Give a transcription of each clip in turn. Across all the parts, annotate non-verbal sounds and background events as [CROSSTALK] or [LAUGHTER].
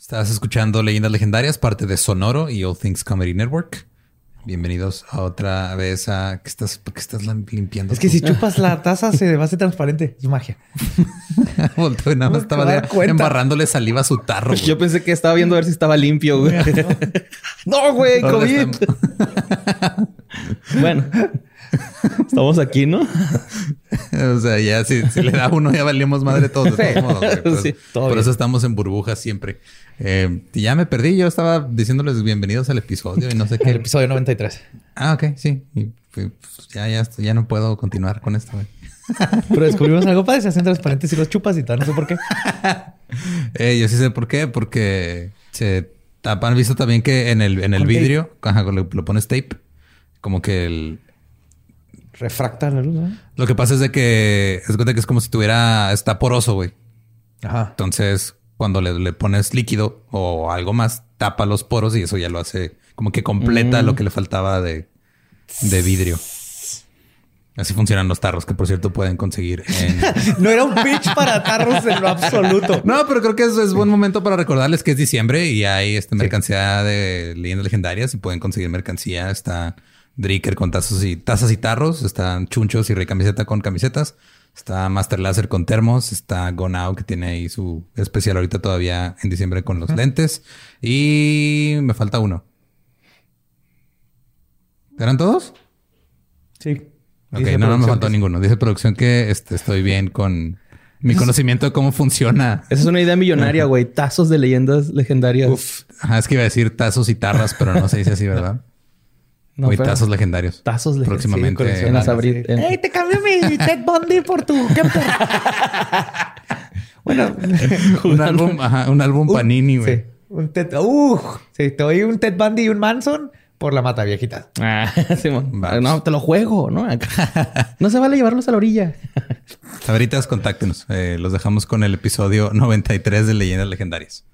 Estás escuchando Leyendas Legendarias, parte de Sonoro y All Things Comedy Network. Bienvenidos a otra vez a... ¿Qué estás, qué estás limpiando? Es que si chupas la taza se va a hacer transparente. Es magia. [LAUGHS] Volteo y nada más estaba embarrándole saliva a su tarro. Yo pensé que estaba viendo a ver si estaba limpio, güey. [LAUGHS] no, güey, COVID. [LAUGHS] bueno. [LAUGHS] Estamos aquí, ¿no? o sea, ya si, le da uno, ya valíamos madre todos. De todos modos, por, [LAUGHS] eso estamos en burbujas siempre. Eh, ya me perdí. Yo estaba diciéndoles bienvenidos al episodio y no sé [LAUGHS] qué. El episodio 93. Ah, ok, sí. Y, pues, ya, ya, ya no puedo continuar con esto. Pero descubrimos algo para se hacen transparentes y los chupas y tal. No sé por qué. eh, yo sí sé por qué. Porque se han visto también que en el, en el vidrio, lo, lo pones tape, como que el, refracta la luz. ¿no? Lo que pasa es de que es que es como si tuviera, está poroso, güey. Ajá. Entonces, cuando le, pones líquido o algo más, tapa los poros y eso ya lo hace como que completa mm. lo que le faltaba de, de vidrio. Así funcionan los tarros, que por cierto pueden conseguir en... [LAUGHS] no era un pitch para tarros en lo absoluto. No, pero creo que es, es buen momento para recordarles que es diciembre y hay esta mercancía de leyendas legendarias y pueden conseguir mercancía. Está Dricker con tazos y tazas y tarros. Están Chunchos y Rey Camiseta con camisetas. Está Master Laser con termos. Está Gonao que tiene ahí su especial ahorita todavía en diciembre con los lentes. Y me falta uno. ¿Eran todos? Sí. Ok, no, no me faltó ninguno. Dice producción que este, estoy bien con mi conocimiento de cómo funciona. Esa es una idea millonaria, güey. Tazos de leyendas legendarias. Uf. Ajá, es que iba a decir tazos y tarras, pero no se dice así, ¿verdad? No, tazos legendarios. Tazos legendarios. Próximamente. en las abrir, ¡Ey, te cambio mi Ted Bundy por tu [LAUGHS] bueno, un álbum, ajá, un álbum Panini, güey. Sí. Un Ted, uh, sí, te doy un Ted Bundy y un Manson por la mata viejita. Ah, [LAUGHS] no, te lo juego, ¿no? no se vale llevarlos a la orilla. Sabritas, contáctenos. Eh, los dejamos con el episodio 93 de Leyendas Legendarias.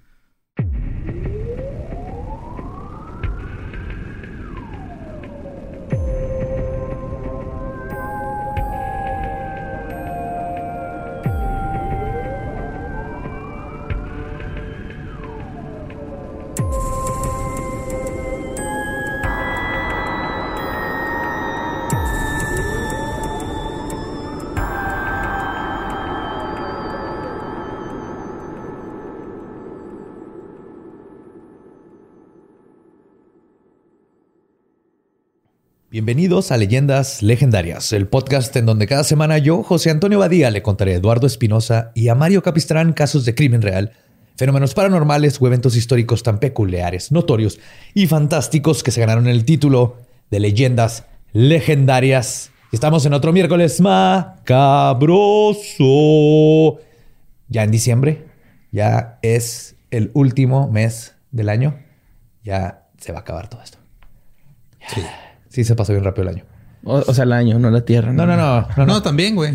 Bienvenidos a Leyendas Legendarias, el podcast en donde cada semana yo, José Antonio Badía, le contaré a Eduardo Espinosa y a Mario Capistrán casos de crimen real, fenómenos paranormales o eventos históricos tan peculiares, notorios y fantásticos que se ganaron el título de Leyendas Legendarias. Estamos en otro miércoles macabroso. Ya en diciembre, ya es el último mes del año, ya se va a acabar todo esto. Sí. Sí, se pasó bien rápido el año. O, sea, el año, no la tierra. No, no, no. No, no. también, güey.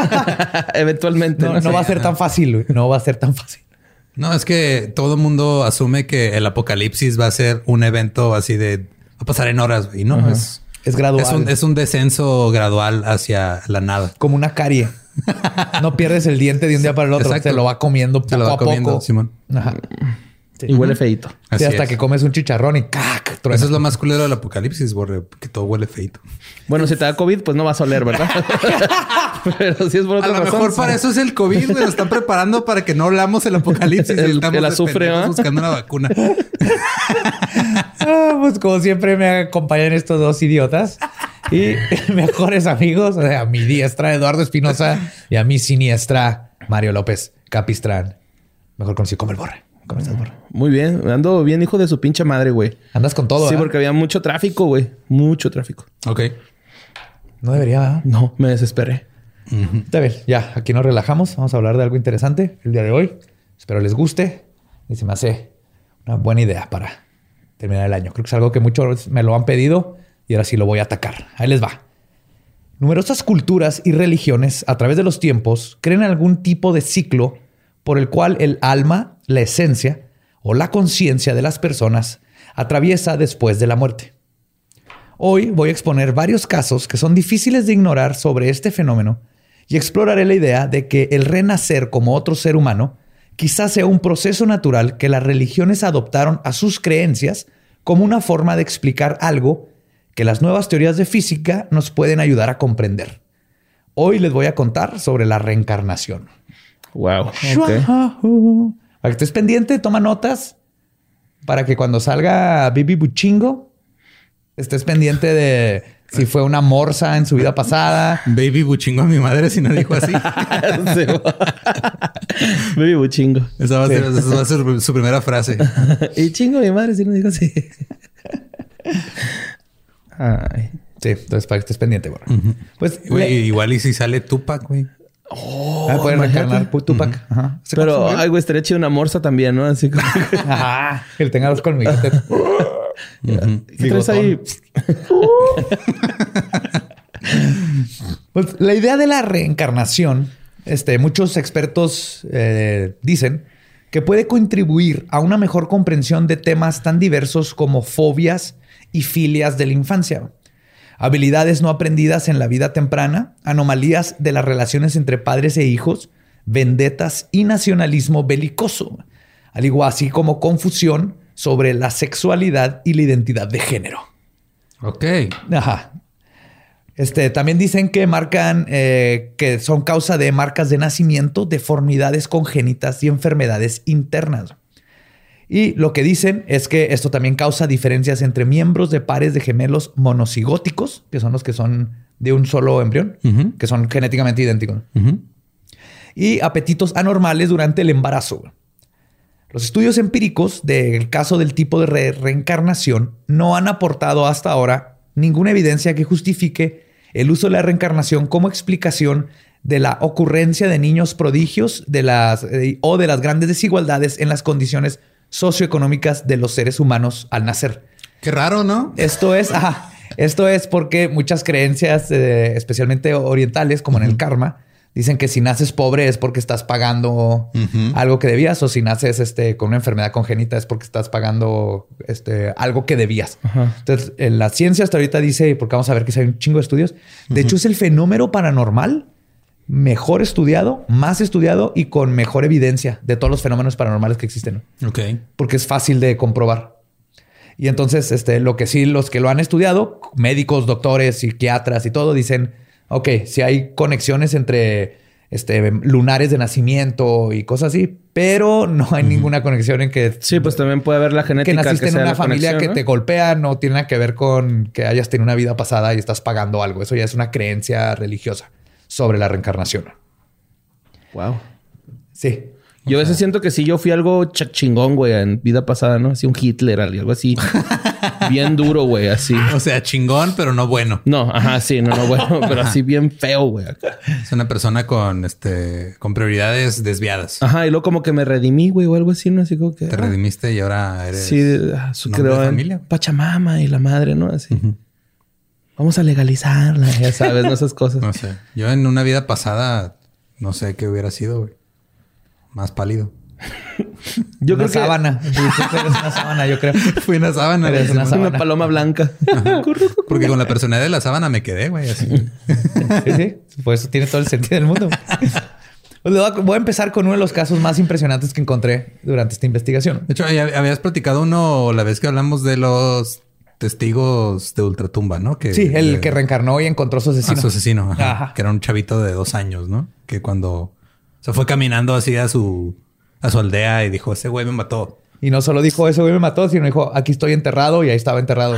[LAUGHS] Eventualmente. No, va a ser tan fácil, güey. No va a ser tan fácil. No, es que todo el mundo asume que el apocalipsis va a ser un evento así de... Va a pasar en horas, güey. No, es... Es gradual. Es un, descenso gradual hacia la nada. Como una carie. no pierdes el diente de un día para el otro. Exacto. Se lo va comiendo poco Se lo va comiendo, Simón. Ajá. Y huele feito. Sí, hasta que comes un chicharrón y ¡cac! Eso es lo más culero del apocalipsis, borre, que todo huele feito. Bueno, si te da COVID, pues no vas a oler, ¿verdad? [LAUGHS] [LAUGHS] Pero si es por otra A lo mejor para eso es el COVID, güey. Lo están preparando para que no olamos el apocalipsis. [LAUGHS] el, el azufre, ¿eh? buscando una vacuna. ah, pues como siempre me acompañan estos dos idiotas. Y mejores amigos, o sea, a mi diestra Eduardo Espinosa y a mi siniestra Mario López Capistrán. Mejor conocido como el Borre. ¿Cómo estás, Muy bien. Ando bien, hijo de su pinche madre, güey. Andas con todo, Sí, porque había mucho tráfico, güey. Mucho tráfico. Ok. No debería, No, me desesperé. Está bien. Ya, aquí nos relajamos. Vamos a hablar de algo interesante el día de hoy. Espero les guste. Y se me hace una buena idea para terminar el año. Creo que es algo que muchos me lo han pedido y ahora sí lo voy a atacar. Ahí les va. Numerosas culturas y religiones a través de los tiempos creen algún tipo de ciclo por el cual el alma, la esencia o la conciencia de las personas atraviesa después de la muerte. Hoy voy a exponer varios casos que son difíciles de ignorar sobre este fenómeno y exploraré la idea de que el renacer como otro ser humano quizás sea un proceso natural que las religiones adoptaron a sus creencias como una forma de explicar algo que las nuevas teorías de física nos pueden ayudar a comprender. Hoy les voy a contar sobre la reencarnación. Wow. Para que estés pendiente, toma notas para que cuando salga Bibi Buchingo estés pendiente de si fue una morsa en su vida pasada. Baby buchingo a mi madre si no dijo así. [LAUGHS] Baby buchingo. Esa va, a ser, esa va a ser su primera frase. [LAUGHS] y chingo a mi madre si no dijo así. Ay. Sí, entonces para que estés pendiente, güey. Pues güey, igual y si sale Tupac, güey. Oh, ah, pueden reencarnar Tupac. Ajá. Pero, ay, güey, estaría chido una morsa también, ¿no? Así como... [LAUGHS] Ajá. Que le tenga los colmillos. [LAUGHS] ¿Qué traes ahí? pues la idea de la reencarnación, este, muchos expertos eh, dicen que puede contribuir a una mejor comprensión de temas tan diversos como fobias y filias de la infancia, habilidades no aprendidas en la vida temprana, anomalías de las relaciones entre padres e hijos, vendetas y nacionalismo belicoso, al igual así como confusión sobre la sexualidad y la identidad de género. Ok. Ajá. Este, también dicen que marcan, eh, que son causa de marcas de nacimiento, deformidades congénitas y enfermedades internas. Y lo que dicen es que esto también causa diferencias entre miembros de pares de gemelos monocigóticos, que son los que son de un solo embrión, que son genéticamente idénticos. Y apetitos anormales durante el embarazo. Los estudios empíricos del caso del tipo de reencarnación no han aportado hasta ahora ninguna evidencia que justifique el uso de la reencarnación como explicación de la ocurrencia de niños prodigios de las, eh, o de las grandes desigualdades en las condiciones socioeconómicas de los seres humanos al nacer. Qué raro, ¿no? Esto es, esto es porque muchas creencias, eh, especialmente orientales, como en el karma, Dicen que si naces pobre es porque estás pagando algo que debías, o si naces este, con una enfermedad congénita es porque estás pagando este, algo que debías. Entonces, en la ciencia hasta ahorita dice, porque vamos a ver que hay un chingo de estudios, de hecho es el fenómeno paranormal mejor estudiado, más estudiado y con mejor evidencia de todos los fenómenos paranormales que existen. Ok. Porque es fácil de comprobar. Y entonces, este, lo que sí, los que lo han estudiado, médicos, doctores, psiquiatras y todo, dicen ok, si hay conexiones entre este, lunares de nacimiento y cosas así, pero no hay ninguna conexión en que... Sí, pues también puede haber la genética. Que naciste en una familia que te golpea, no tiene nada que ver con que hayas tenido una vida pasada y estás pagando algo. Eso ya es una creencia religiosa sobre la reencarnación. Wow. Sí. Yo a veces siento que si yo fui algo chingón, güey, en vida pasada, ¿no? Así un Hitler, algo así. [LAUGHS] bien duro, güey, así. O sea, chingón, pero no bueno. No, ajá, sí, no, no bueno, [LAUGHS] pero así bien feo, güey. Es una persona con, este, con prioridades desviadas. Ajá, y luego como que me redimí, güey, o algo así, ¿no? Así como que... Te redimiste y ahora eres... Sí, ah, su de familia. Pachamama y la madre, ¿no? Así. Vamos a legalizarla, ya sabes, ¿no? Esas cosas. No sé. Yo en una vida pasada, no sé qué hubiera sido, güey más pálido. Yo creo sábana. Que... una sábana, yo creo. [LAUGHS] Fui una sábana. Eres una, una, paloma blanca. [LAUGHS] Porque con la personalidad de la sábana me quedé, güey. Así. sí, sí. Pues eso tiene todo el sentido del mundo. [LAUGHS] Pues voy a empezar con uno de los casos más impresionantes que encontré durante esta investigación. De hecho, habías platicado uno la vez que hablamos de los testigos de ultratumba, ¿no? Que, sí, el que reencarnó y encontró su asesino. A su asesino, ajá, Que era un chavito de dos años, ¿no? Que cuando se fue caminando así a su, a su aldea y dijo, ese güey me mató. Y no solo dijo, ese güey me mató, sino dijo, aquí estoy enterrado y ahí estaba enterrado.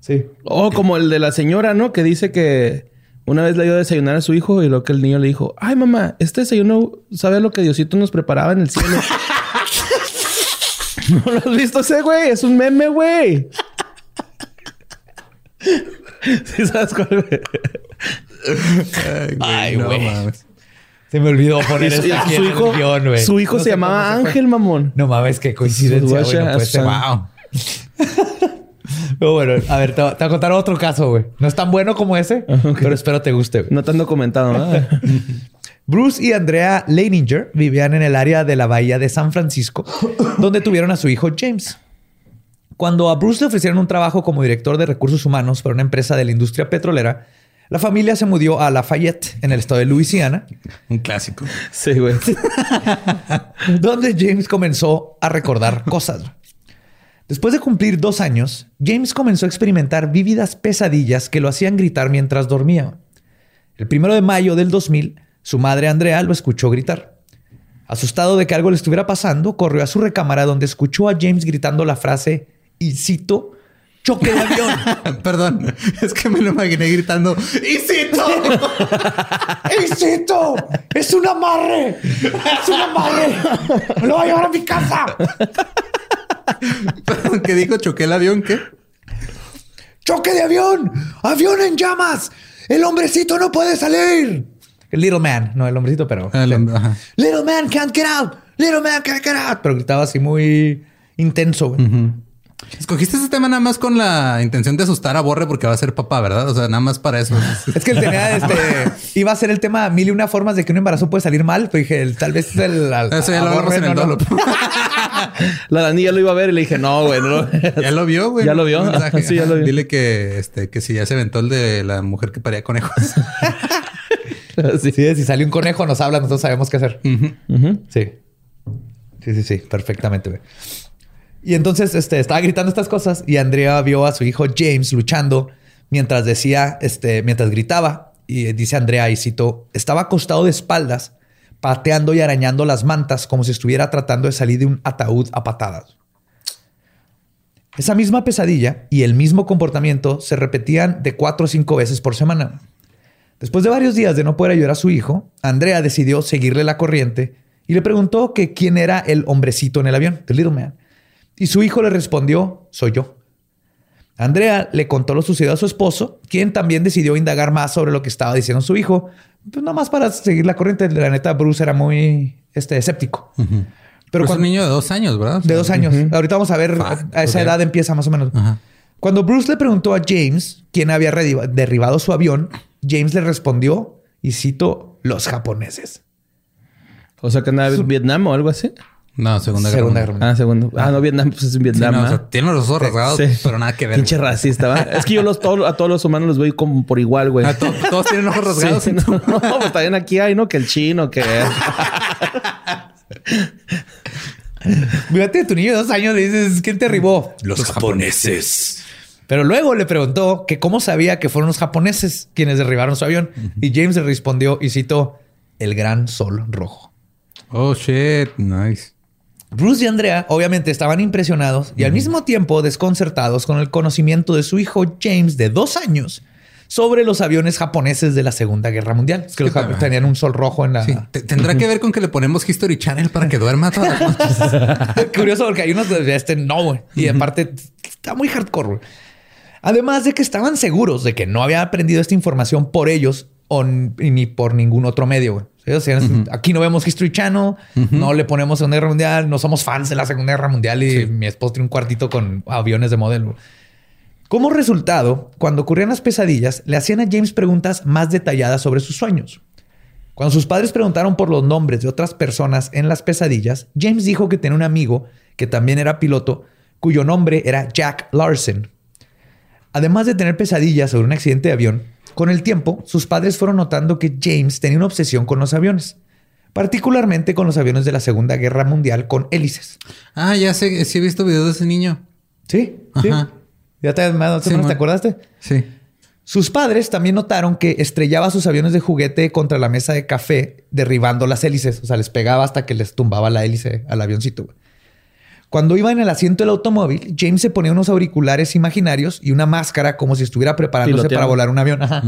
Sí. O como el de la señora, ¿no? Que dice que una vez le dio a desayunar a su hijo y lo que el niño le dijo, ay mamá, este desayuno, ¿sabe lo que Diosito nos preparaba en el cielo? [LAUGHS] [LAUGHS] ¿No lo has visto ese güey? Es un meme, güey. [LAUGHS] ¿Sí sabes cuál? Güey? Ay, güey. Se me olvidó poner eso aquí su hijo, güey. Su hijo se llamaba Ángel, mamón. No mames, qué coincidencia, güey. No puede Wow. [LAUGHS] Pero bueno, a ver, te, voy a contar otro caso, güey. No es tan bueno como ese, pero espero te guste. No te han documentado, ¿no? Bruce y Andrea Leininger vivían en el área de la bahía de San Francisco, [COUGHS] donde tuvieron a su hijo James. Cuando a Bruce le ofrecieron un trabajo como director de recursos humanos para una empresa de la industria petrolera, La familia se mudó a Lafayette, en el estado de Luisiana. Un clásico. Sí, güey. [LAUGHS] donde James comenzó a recordar cosas. Después de cumplir dos años, James comenzó a experimentar vívidas pesadillas que lo hacían gritar mientras dormía. El primero de mayo del 2000, su madre Andrea lo escuchó gritar. Asustado de que algo le estuviera pasando, corrió a su recámara donde escuchó a James gritando la frase, y cito, choque de avión. [LAUGHS] Perdón, es que me lo imaginé gritando, ¡Isito! ¡Isito! [LAUGHS] ¡Es un amarre! ¡Es un amarre! ¡Me lo voy a llevar a mi casa! [LAUGHS] ¿Qué dijo? ¿Choqué el avión? ¿Qué? ¡Choque de avión! ¡Avión en llamas! ¡El hombrecito no puede salir! El little man, no el hombrecito, pero. El hombre, ajá. Little man can't get out. Little man can't get out. Pero gritaba así muy intenso. güey. Escogiste ese tema nada más con la intención de asustar a Borre porque va a ser papá, ¿verdad? O sea, nada más para eso. [LAUGHS] Es que él tenía este. iba a ser el tema mil y una formas de que un embarazo puede salir mal. Pero dije, el- tal vez el. al- Eso ya lo hablamos en el no. [LAUGHS] La Dani ya lo iba a ver y le dije, no, güey, no. Ya lo vio, güey. ¿Ya lo vio? [LAUGHS] Sí, ya lo vio. Dile que, este, que si ya se aventó el de la mujer que paría conejos. [LAUGHS] Sí. Sí, si sale un conejo, nos habla, nosotros sabemos qué hacer. Sí. Sí, sí, sí, perfectamente. güey. Y entonces este, estaba gritando estas cosas y Andrea vio a su hijo James luchando mientras decía, este, mientras gritaba. Y dice Andrea, y cito, estaba acostado de espaldas, pateando y arañando las mantas como si estuviera tratando de salir de un ataúd a patadas. Esa misma pesadilla y el mismo comportamiento se repetían de cuatro o cinco veces por semana. Después de varios días de no poder ayudar a su hijo, Andrea decidió seguirle la corriente y le preguntó que quién era el hombrecito en el avión, the little man. Y su hijo le respondió, soy yo. Andrea le contó lo sucedido a su esposo, quien también decidió indagar más sobre lo que estaba diciendo su hijo, pues nada más para seguir la corriente. La neta, Bruce era muy este, escéptico. Pero Pero es cuando- un niño de dos años, ¿verdad? De dos años. Ahorita vamos a ver, a esa edad empieza más o menos. Ajá. Cuando Bruce le preguntó a James quién había derribado su avión, James le respondió, y cito, los japoneses. O sea, que andaba en Vietnam o algo así. No, Segunda Guerra Segunda Mundial. Guerra Mundial. Ah, segundo. Ah, no, Vietnam, pues es en Sí, Vietnam. o ¿ah? sea, tiene los ojos rasgados, Sí. pero nada que ver. Pinche racista, ¿va? Es que yo los, todos- a todos los humanos los veo como por igual, güey. Ah, to- todos tienen ojos rasgados. Sí, no, no, pues también aquí hay, ¿no? Que el chino, que... Fíjate, tu niño de dos años le dices, ¿quién te derribó? Los japoneses. Pero luego le preguntó que cómo sabía que fueron los japoneses quienes derribaron su avión. Y James le respondió, y cito, el gran sol rojo. Oh, shit. Nice. Bruce y Andrea obviamente estaban impresionados y al mismo tiempo desconcertados con el conocimiento de su hijo James de dos años sobre los aviones japoneses de la Segunda Guerra Mundial. Es que los Sí, japoneses tenían un sol rojo en la... Sí, te- tendrá que ver con que le ponemos History Channel para que duerma todas las noches. [LAUGHS] Curioso porque hay unos de este no, güey. Y aparte está muy hardcore, güey. Además de que estaban seguros de que no había aprendido esta información por ellos o ni por ningún otro medio, Aquí no vemos History Channel, no le ponemos Segunda Guerra Mundial, no somos fans de la Segunda Guerra Mundial y mi esposo tiene un cuartito con aviones de modelo. Como resultado, cuando ocurrían las pesadillas, le hacían a James preguntas más detalladas sobre sus sueños. Cuando sus padres preguntaron por los nombres de otras personas en las pesadillas, James dijo que tenía un amigo que también era piloto, cuyo nombre era Jack Larson. Además de tener pesadillas sobre un accidente de avión, con el tiempo sus padres fueron notando que James tenía una obsesión con los aviones, particularmente con los aviones de la Segunda Guerra Mundial con hélices. Ah, ya sé, sí he visto videos de ese niño. Sí, sí. Ajá. ¿Ya te, más o Sí, te acordaste? Sí. Sus padres también notaron que estrellaba sus aviones de juguete contra la mesa de café, derribando las hélices. O sea, les pegaba hasta que les tumbaba la hélice al avioncito. Cuando iba en el asiento del automóvil, James se ponía unos auriculares imaginarios y una máscara como si estuviera preparándose para volar un avión. Ajá.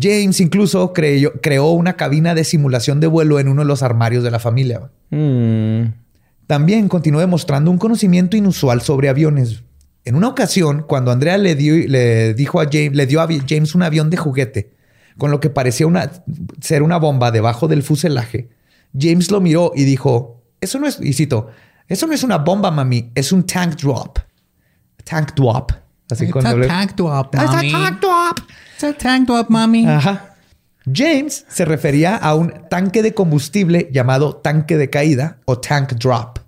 James incluso creyó- creó una cabina de simulación de vuelo en uno de los armarios de la familia. güey. Mm. También continuó demostrando un conocimiento inusual sobre aviones. En una ocasión, cuando Andrea le, dio, le dijo a James, le dio a James un avión de juguete, con lo que parecía una, ser una bomba debajo del fuselaje, James lo miró y dijo: Eso no es, y cito, eso no es una bomba, mami, es un tank drop. Tank drop. Así It's con a doble- tank drop, It's a tank drop. It's a tank drop, mami. Ajá. James se refería a un tanque de combustible llamado tanque de caída o tank drop.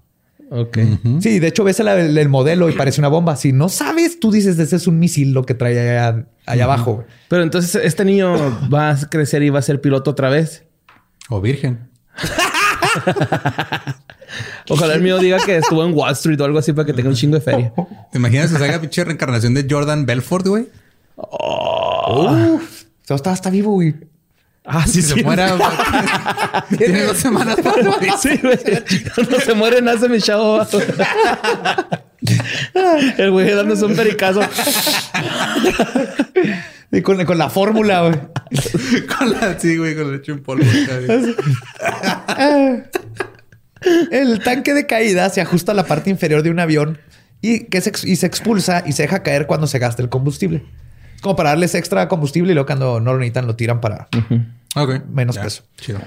Ok. Sí, de hecho ves el, el- el modelo y parece una bomba. Si no sabes, tú dices, ese es un misil lo que trae allá, allá abajo. Pero entonces este niño va a crecer y va a ser piloto otra vez. O virgen. [LAUGHS] [LAUGHS] Ojalá el mío diga que estuvo en Wall Street o algo así para que tenga un chingo de feria. ¿Te imaginas que se haga pinche reencarnación de Jordan Belfort, güey? Uf, o sea, está vivo, güey. Ah, Si se muera, [LAUGHS] tiene dos semanas para morir. Sí, güey. [LAUGHS] Cuando se muere, nace mi chavo. El güey dándose un pericazo. Y con, con la fórmula, güey. Con la, sí, güey, con leche en polvo. El tanque de caída se ajusta a la parte inferior de un avión y, que se, ex- y se expulsa y se deja caer cuando se gasta el combustible. Como para darles extra combustible y luego cuando no lo necesitan lo tiran para... Menos peso. Chido.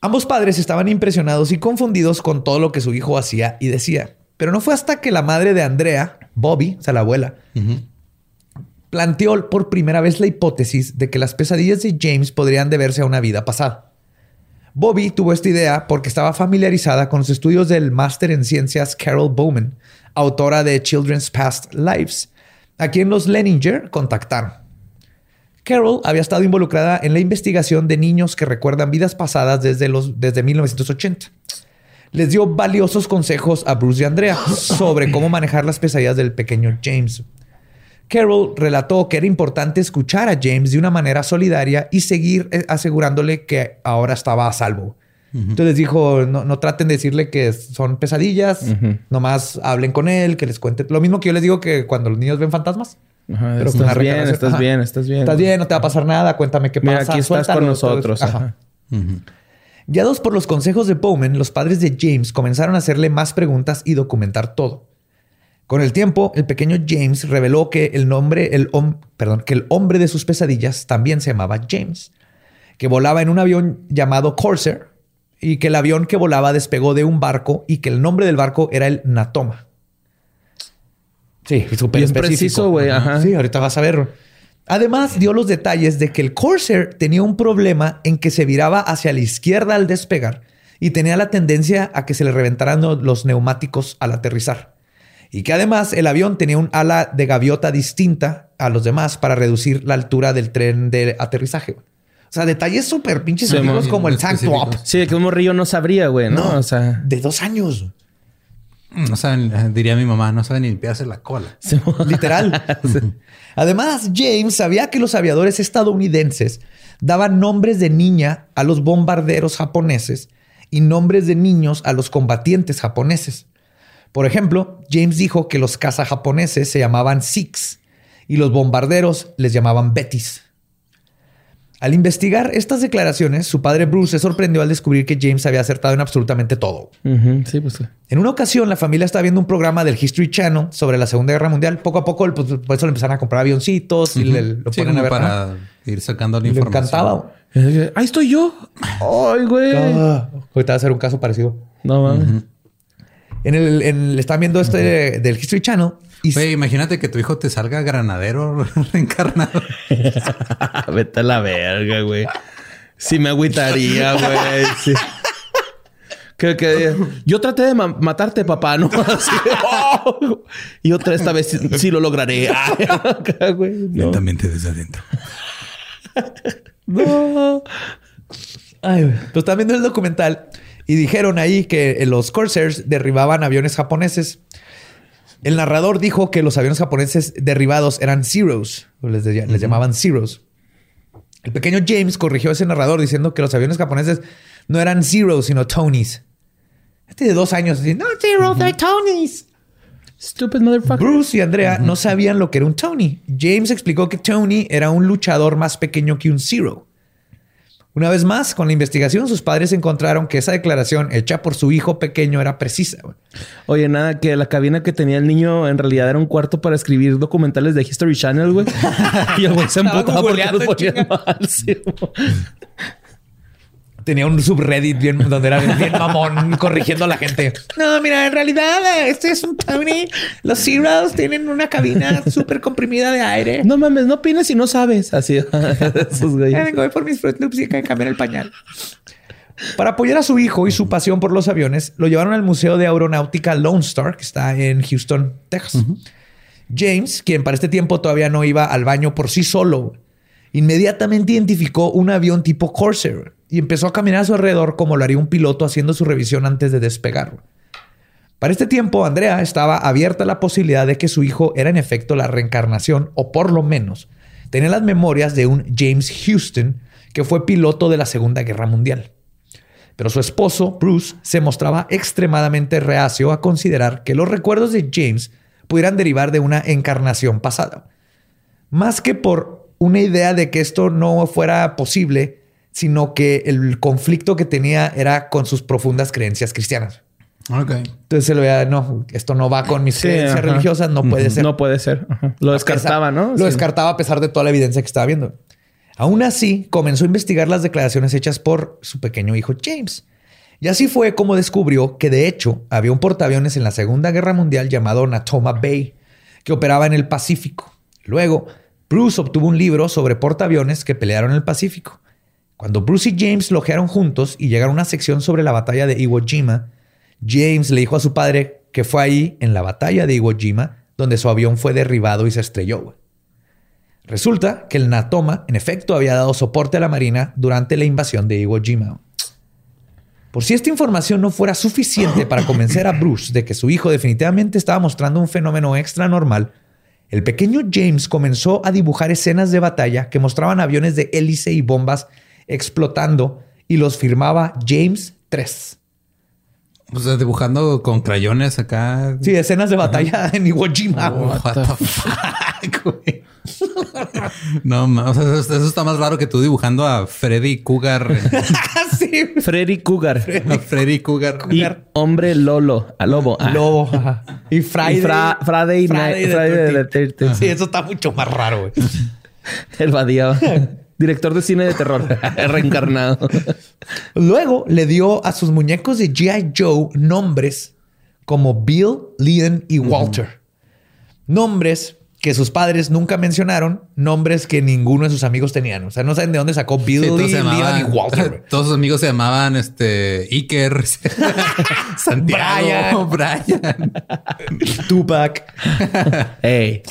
Ambos padres estaban impresionados y confundidos con todo lo que su hijo hacía y decía. Pero no fue hasta que la madre de Andrea, Bobby, o sea, la abuela, planteó por primera vez la hipótesis de que las pesadillas de James podrían deberse a una vida pasada. Bobby tuvo esta idea porque estaba familiarizada con los estudios del máster en ciencias Carol Bowman, autora de Children's Past Lives, a quien los Leninger contactaron. Carol había estado involucrada en la investigación de niños que recuerdan vidas pasadas desde, los, desde 1980. Les dio valiosos consejos a Bruce y Andrea sobre cómo manejar las pesadillas del pequeño James. Carol relató que era importante escuchar a James de una manera solidaria y seguir eh, asegurándole que ahora estaba a salvo. Entonces dijo, no, no traten de decirle que son pesadillas, nomás hablen con él, que les cuente. Lo mismo que yo les digo que cuando los niños ven fantasmas. Ajá, Pero estás bien, estás Ajá. bien, estás bien. Estás bien, no te va a pasar nada, cuéntame qué Mira, pasa. aquí estás suéltalo, con nosotros. Ajá. Ajá. Guiados por los consejos de Bowman, los padres de James comenzaron a hacerle más preguntas y documentar todo. Con el tiempo, el pequeño James reveló que el nombre, el hom- perdón, que el hombre de sus pesadillas también se llamaba James, que volaba en un avión llamado Corsair y que el avión que volaba despegó de un barco y que el nombre del barco era el Natoma. Sí, súper específico. preciso, güey. Sí, ahorita vas a ver. Además, dio los detalles de que el Corsair tenía un problema en que se viraba hacia la izquierda al despegar y tenía la tendencia a que se le reventaran lo- los neumáticos al aterrizar. Y que además el avión tenía un ala de gaviota distinta a los demás para reducir la altura del tren de aterrizaje. O sea, detalles súper pinches Sí, como el tank top. Sí, que un morrillo no sabría, güey, ¿no? O sea, de dos años. No saben, eh, diría mi mamá, no saben ni limpiarse la cola. [LAUGHS] Literal. [LAUGHS] Además, James sabía que los aviadores estadounidenses daban nombres de niña a los bombarderos japoneses y nombres de niños a los combatientes japoneses. Por ejemplo, James dijo que los cazajaponeses se llamaban Sikhs y los bombarderos les llamaban Betis. Al investigar estas declaraciones, su padre Bruce se sorprendió al descubrir que James había acertado en absolutamente todo. sí, pues. En una ocasión, la familia estaba viendo un programa del History Channel sobre la Segunda Guerra Mundial. Poco a poco, pues, por eso le empezaron a comprar avioncitos y le, lo Sí, ponen a ver. ¿no? para ir sacando la Y le información. encantaba. Ahí estoy yo. Ay, güey. Ah, ahorita va a ser un caso parecido. No mames. En el, en- le están viendo este del History Channel y imagínate que tu hijo te salga granadero [LAUGHS] reencarnado. [LAUGHS] Vete a la verga, güey. Sí me agüitaría, güey. Sí. Que, que, yo traté de ma- matarte, papá, ¿no? [LAUGHS] Así, oh. Y otra esta vez sí, sí lo lograré. Ay, acá, güey, no. Lentamente desde adentro. No. Ay, güey. Pues están viendo el documental y dijeron ahí que los Corsairs derribaban aviones japoneses. El narrador dijo que los aviones japoneses derribados eran Zeros, o les, de- les llamaban Zeros. El pequeño James corrigió a ese narrador diciendo que los aviones japoneses no eran Zeros, sino Tonys. Este de dos años, así, no Zeros, they're Tonys. Stupid motherfucker. Bruce y Andrea no sabían lo que era un Tony. James explicó que Tony era un luchador más pequeño que un Zero. Una vez más, con la investigación, sus padres encontraron que esa declaración hecha por su hijo pequeño era precisa. Oye, nada, que la cabina que tenía el niño en realidad era un cuarto para escribir documentales de History Channel, güey. [LAUGHS] y el güey se emputaba porque googleando, los ponían chinga. mal. sí, mo. Tenía un subreddit bien, donde era bien, bien mamón corrigiendo a la gente. No, mira, en realidad este es un Tony. Los Zeros tienen una cabina súper comprimida de aire. No mames, no opines si no sabes. Así, [LAUGHS] esos güeyes. vengo voy por mis Fruit Loops y hay que cambiar el pañal. Para apoyar a su hijo y su pasión por los aviones, lo llevaron al Museo de Aeronáutica Lone Star, que está en Houston, Texas. James, quien para este tiempo todavía no iba al baño por sí solo, inmediatamente identificó un avión tipo Corsair y empezó a caminar a su alrededor como lo haría un piloto haciendo su revisión antes de despegar. Para este tiempo, Andrea estaba abierta a la posibilidad de que su hijo era en efecto la reencarnación, o por lo menos tenía las memorias de un James Houston, que fue piloto de la Segunda Guerra Mundial. Pero su esposo, Bruce, se mostraba extremadamente reacio a considerar que los recuerdos de James pudieran derivar de una encarnación pasada. Más que por una idea de que esto no fuera posible, sino que el conflicto que tenía era con sus profundas creencias cristianas. Entonces se lo veía, no, esto no va con mis creencias religiosas, no puede ser. No puede ser. Lo descartaba, ¿no? Lo descartaba a pesar de toda la evidencia que estaba viendo. Aún así, comenzó a investigar las declaraciones hechas por su pequeño hijo James. Y así fue como descubrió que de hecho había un portaaviones en la Segunda Guerra Mundial llamado Natoma Bay, que operaba en el Pacífico. Luego, Bruce obtuvo un libro sobre portaaviones que pelearon en el Pacífico. Cuando Bruce y James lojearon juntos y llegaron a una sección sobre la batalla de Iwo Jima, James le dijo a su padre que fue ahí, en la batalla de Iwo Jima, donde su avión fue derribado y se estrelló. Resulta que el Natoma, en efecto, había dado soporte a la Marina durante la invasión de Iwo Jima. Por si esta información no fuera suficiente para convencer a Bruce de que su hijo definitivamente estaba mostrando un fenómeno extra normal, el pequeño James comenzó a dibujar escenas de batalla que mostraban aviones de hélice y bombas explotando y los firmaba James 3. O sea, dibujando con crayones acá. Sí, escenas de batalla en Iwo Jima. Oh, [LAUGHS] [LAUGHS] no, o sea, eso está más raro que tú dibujando a Freddy Cougar. [LAUGHS] sí. Freddy Cougar. Freddy, Cougar. Y hombre Lolo, a Lobo. Ah. Lobo. Y Friday. Y Friday, Friday, Sí, eso está mucho más raro, güey. [LAUGHS] El Badía. Director de cine de terror, reencarnado. Luego le dio a sus muñecos de G.I. Joe nombres como Bill, Leon y Walter. Nombres que sus padres nunca mencionaron, nombres que ninguno de sus amigos tenían. O sea, no saben de dónde sacó Bill, Leon y Walter. [LAUGHS] Todos sus amigos se llamaban este Iker, [LAUGHS] Santiago, Brian, [LAUGHS] Tupac. hey,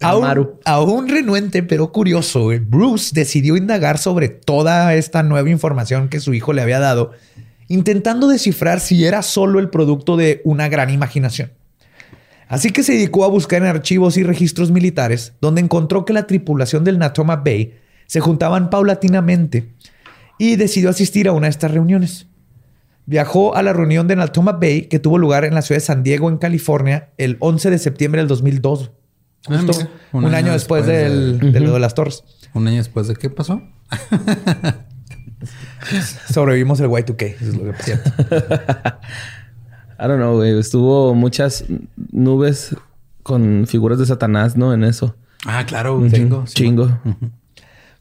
aún, aún renuente, pero curioso, Bruce decidió indagar sobre toda esta nueva información que su hijo le había dado, intentando descifrar si era solo el producto de una gran imaginación. Así que se dedicó a buscar en archivos y registros militares, donde encontró que la tripulación del Natoma Bay se juntaban paulatinamente y decidió asistir a una de estas reuniones. Viajó a la reunión de Natoma Bay que tuvo lugar en la ciudad de San Diego, en California, el 11 de septiembre del 2002. Ah, un, año, después, de... lo de las torres. ¿Un año después de qué pasó? [LAUGHS] Sobrevivimos el Y2K. Eso es lo que pasó. [LAUGHS] I don't know, güey. Estuvo muchas nubes con figuras de Satanás, ¿no? En eso. Ah, claro, un chingo. Chingo.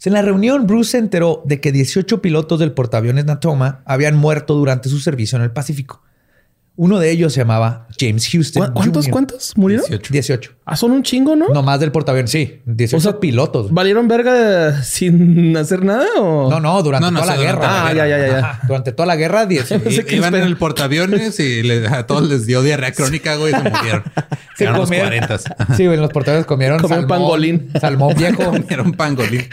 En la reunión, Bruce se enteró de que 18 pilotos del portaaviones Natoma habían muerto durante su servicio en el Pacífico. Uno de ellos se llamaba James Houston. ¿Cuántos, cuántos murieron? 18. Ah, son un chingo, ¿no? No más del portaaviones, sí. 18 pilotos. ¿Valieron verga sin hacer nada o? No, no, durante toda la guerra. Ah, ya, ya, ya. Durante toda la guerra, 18. [LAUGHS] Iban en el portaaviones y a todos les dio diarrea crónica, güey, y se murieron. [LAUGHS] Se los 40. Sí, güey, los portaaviones comieron Comieron pangolín. Salmón [LAUGHS] viejo. comieron pangolín.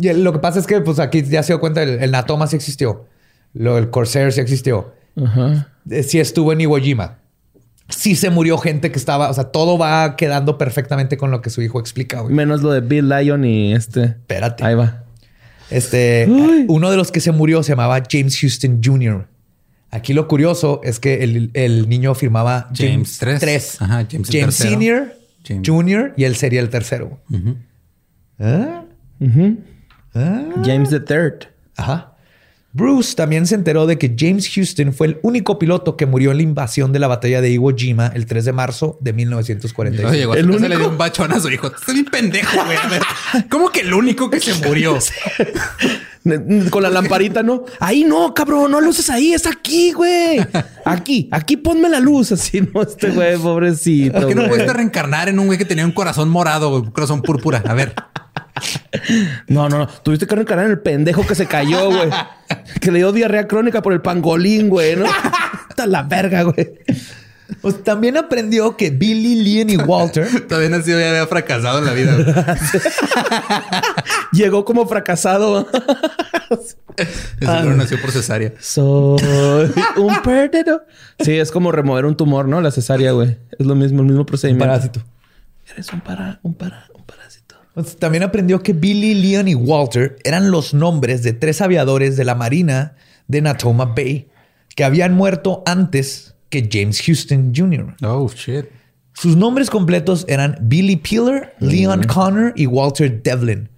Y lo que pasa es que, pues aquí ya se dio cuenta, el, el Natoma sí existió. Lo, el Corsair sí existió. Ajá. Eh, sí estuvo en Iwo Jima. Sí se murió gente que estaba, o sea, todo va quedando perfectamente con lo que su hijo explica. Menos lo de Bill Lyon y este. Espérate. Ahí va. Este, uno de los que se murió se llamaba James Houston Jr. Aquí lo curioso es que el, niño firmaba James, 3. Ajá, James, James Senior, Junior y él sería el tercero. ¿Ah? ¿Ah? James the Third. Ajá. Bruce también se enteró de que James Houston fue el único piloto que murió en la invasión de la batalla de Iwo Jima el 3 de marzo de 1945. llegó el único? le dio un bachón a su hijo. Estoy bien pendejo, güey. A ver, ¿cómo que el único que se [LAUGHS] murió? Con la lamparita, ¿no? Ahí no, cabrón, no luces ahí, es aquí, güey. Aquí, aquí ponme la luz. Así, no, este güey, pobrecito. ¿Por qué no puedes reencarnar en un güey que tenía un corazón morado, un corazón púrpura? A ver. No, no, no. Tuviste que reencarnar en el pendejo que se cayó, güey. que le dio diarrea crónica por el pangolín, güey, ¿no? [LAUGHS] Está la verga, güey. Pues también aprendió que Billy, Lian y Walter [LAUGHS] Todavía nació y había fracasado en la vida. [LAUGHS] Llegó como fracasado. Seguro nació por cesárea. Soy un perdido. Sí, es como remover un tumor, ¿no? La cesárea, güey. Es lo mismo, el mismo un procedimiento. parásito. Eres un para, un para, también aprendió que Billy, Leon y Walter eran los nombres de tres aviadores de la Marina de Natoma Bay que habían muerto antes que James Houston Jr. Oh, shit. Sus nombres completos eran Billy Peeler, Leon Connor y Walter Devlin.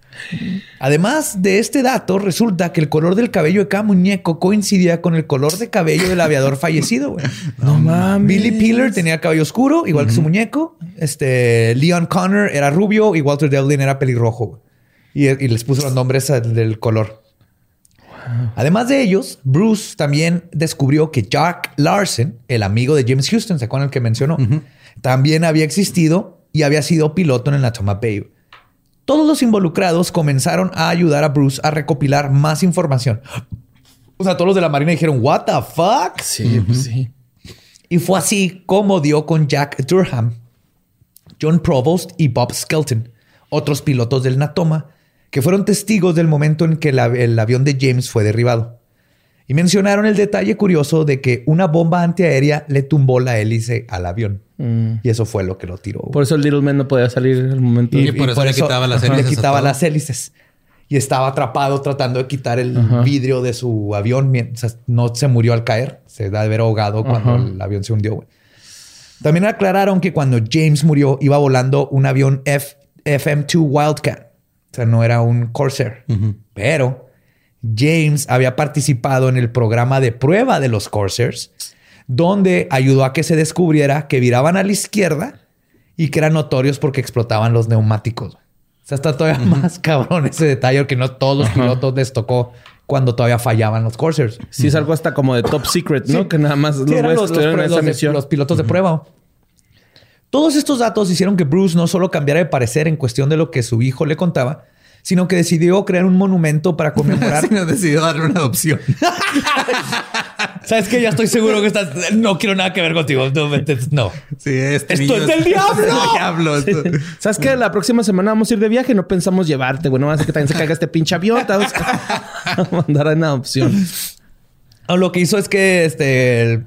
Además de este dato, resulta que el color del cabello de cada muñeco coincidía con el color de cabello del aviador [LAUGHS] fallecido. güey. No mames. Billy Peeler tenía cabello oscuro, igual que su muñeco. Este Leon Connor era rubio y Walter Devlin era pelirrojo. Y, y les puso los nombres del color. Además de ellos, Bruce también descubrió que Jack Larson, el amigo de James Houston, ¿se acuerdan el que mencionó? También había existido y había sido piloto en el Natoma Bay. Todos los involucrados comenzaron a ayudar a Bruce a recopilar más información. O sea, todos los de la Marina dijeron, ¿What the fuck? Sí, pues sí. Y fue así como dio con Jack Durham, John Provost y Bob Skelton, otros pilotos del Natoma, que fueron testigos del momento en que el, av- el avión de James fue derribado. Y mencionaron el detalle curioso de que una bomba antiaérea le tumbó la hélice al avión. Y eso fue lo que lo tiró. Por eso el Little Man no podía salir al momento. Y por eso le quitaba las hélices Le quitaba las hélices. Y estaba atrapado tratando de quitar el vidrio de su avión mientras no se murió al caer. Se da de haber ahogado cuando Ajá. el avión se hundió. güey. También aclararon que cuando James murió iba volando un avión F- FM-2 Wildcat. O sea, no era un Corsair. Pero James había participado en el programa de prueba de los Corsairs, donde ayudó a que se descubriera que viraban a la izquierda y que eran notorios porque explotaban los neumáticos. O sea, está todavía más cabrón ese detalle que no todos los pilotos les tocó cuando todavía fallaban los Corsairs. Sí, es algo hasta como de top secret, ¿no? Sí. Que nada más los Sí, los, los en esa los de- misión. los pilotos de prueba. Todos estos datos hicieron que Bruce no solo cambiara de parecer en cuestión de lo que su hijo le contaba, sino que decidió crear un monumento para conmemorar. [LAUGHS] Sí, no decidió darle una adopción. [LAUGHS] Sabes que ya estoy seguro que estás. No quiero nada que ver contigo. No, no. Sí, este ¡Esto niño es del diablo! [LAUGHS] del diablo. esto- ¿Sabes qué? La próxima semana vamos a ir de viaje. No pensamos llevarte, güey. No vas a que también se caiga este pinche avión. Te vamos a [LAUGHS] mandar en adopción. Ah, Lo que hizo es que este,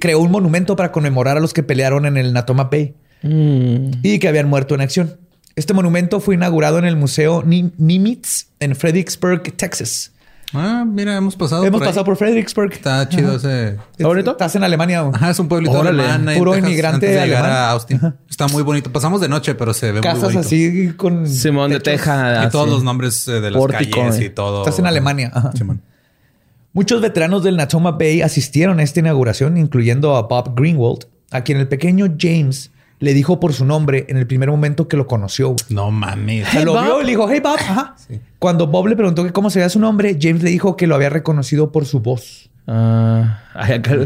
creó un monumento para conmemorar a los que pelearon en el Natoma Bay Mm. y que habían muerto en acción. Este monumento fue inaugurado en el Museo Ni- Nimitz en Fredericksburg, Texas. Ah, mira, hemos pasado Hemos por ahí. pasado por Fredericksburg. Está chido ese... ¿Está bonito? Estás en Alemania. Ajá, es un pueblito Órale. alemán. ahí en Puro Texas, inmigrante antes de llegar a Austin. Está muy bonito. Pasamos de noche, pero se ve muy Casas bonito. así con. Simón de. Teja. Y todos los nombres eh, de las Pórtico, calles eh. y todo. Estás en Alemania. Ajá. Simón. Muchos veteranos del Natoma Bay asistieron a esta inauguración, incluyendo a Bob Greenwald, a quien el pequeño James le dijo por su nombre en el primer momento que lo conoció. güey. No mames. Hey, lo Bob. vio y le dijo, hey Bob. Ajá. Cuando Bob le preguntó que cómo se veía su nombre, James le dijo que lo había reconocido por su voz. Ah, acá-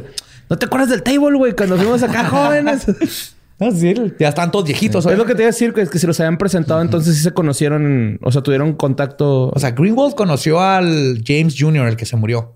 ¿No te acuerdas del table, güey? Cuando fuimos acá [LAUGHS] jóvenes. Ah, sí, ya están todos viejitos. es lo que te iba a decir, que es que si los habían presentado, entonces sí se conocieron, o sea, tuvieron contacto. O sea, Greenwald conoció al James Jr., el que se murió.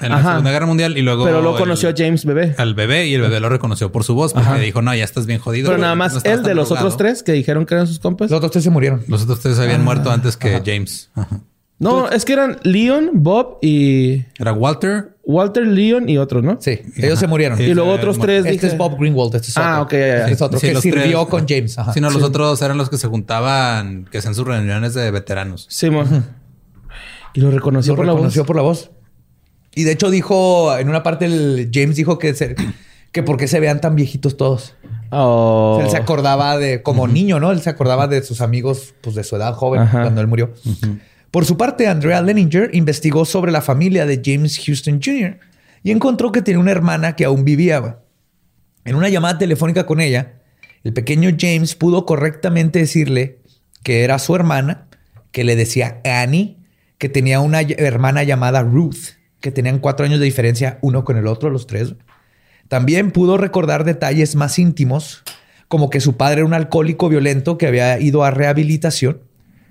En la Ajá. Segunda Guerra Mundial y luego... pero luego el- conoció a James Bebé. al bebé y el bebé lo reconoció por su voz porque dijo, no, ya estás bien jodido. Pero nada no más estás él de los drogado". otros tres que dijeron que eran sus compas. Los otros tres se murieron. Los otros tres habían muerto antes que James. Ajá. No, es que eran Leon, Bob y Era Walter. Walter, Leon y otros, ¿no? Sí, ellos se murieron. Sí, Y luego otros tres Este dije- es Bob Greenwald. Este es otro. Ah, ok, ya, ya. Este es otro Sí, que los sirvió tres. con James. Ajá. Sí, no, los otros eran los que se juntaban, que hacían sus reuniones de veteranos. Simón. Y lo reconoció Lo por reconoció la voz. por la voz. Y de hecho dijo, en una parte el James dijo que, se- que por qué se vean tan viejitos todos. Oh. Él se acordaba de, como niño, ¿no? Él se acordaba de sus amigos, pues de su edad joven, Ajá. cuando él murió. Por su parte, Andrea Leninger investigó sobre la familia de James Houston Jr. y encontró que tenía una hermana que aún vivía. En una llamada telefónica con ella, el pequeño James pudo correctamente decirle que era su hermana, que le decía Annie, que tenía una hermana llamada Ruth, que tenían cuatro años de diferencia uno con el otro, los tres. También pudo recordar detalles más íntimos, como que su padre era un alcohólico violento que había ido a rehabilitación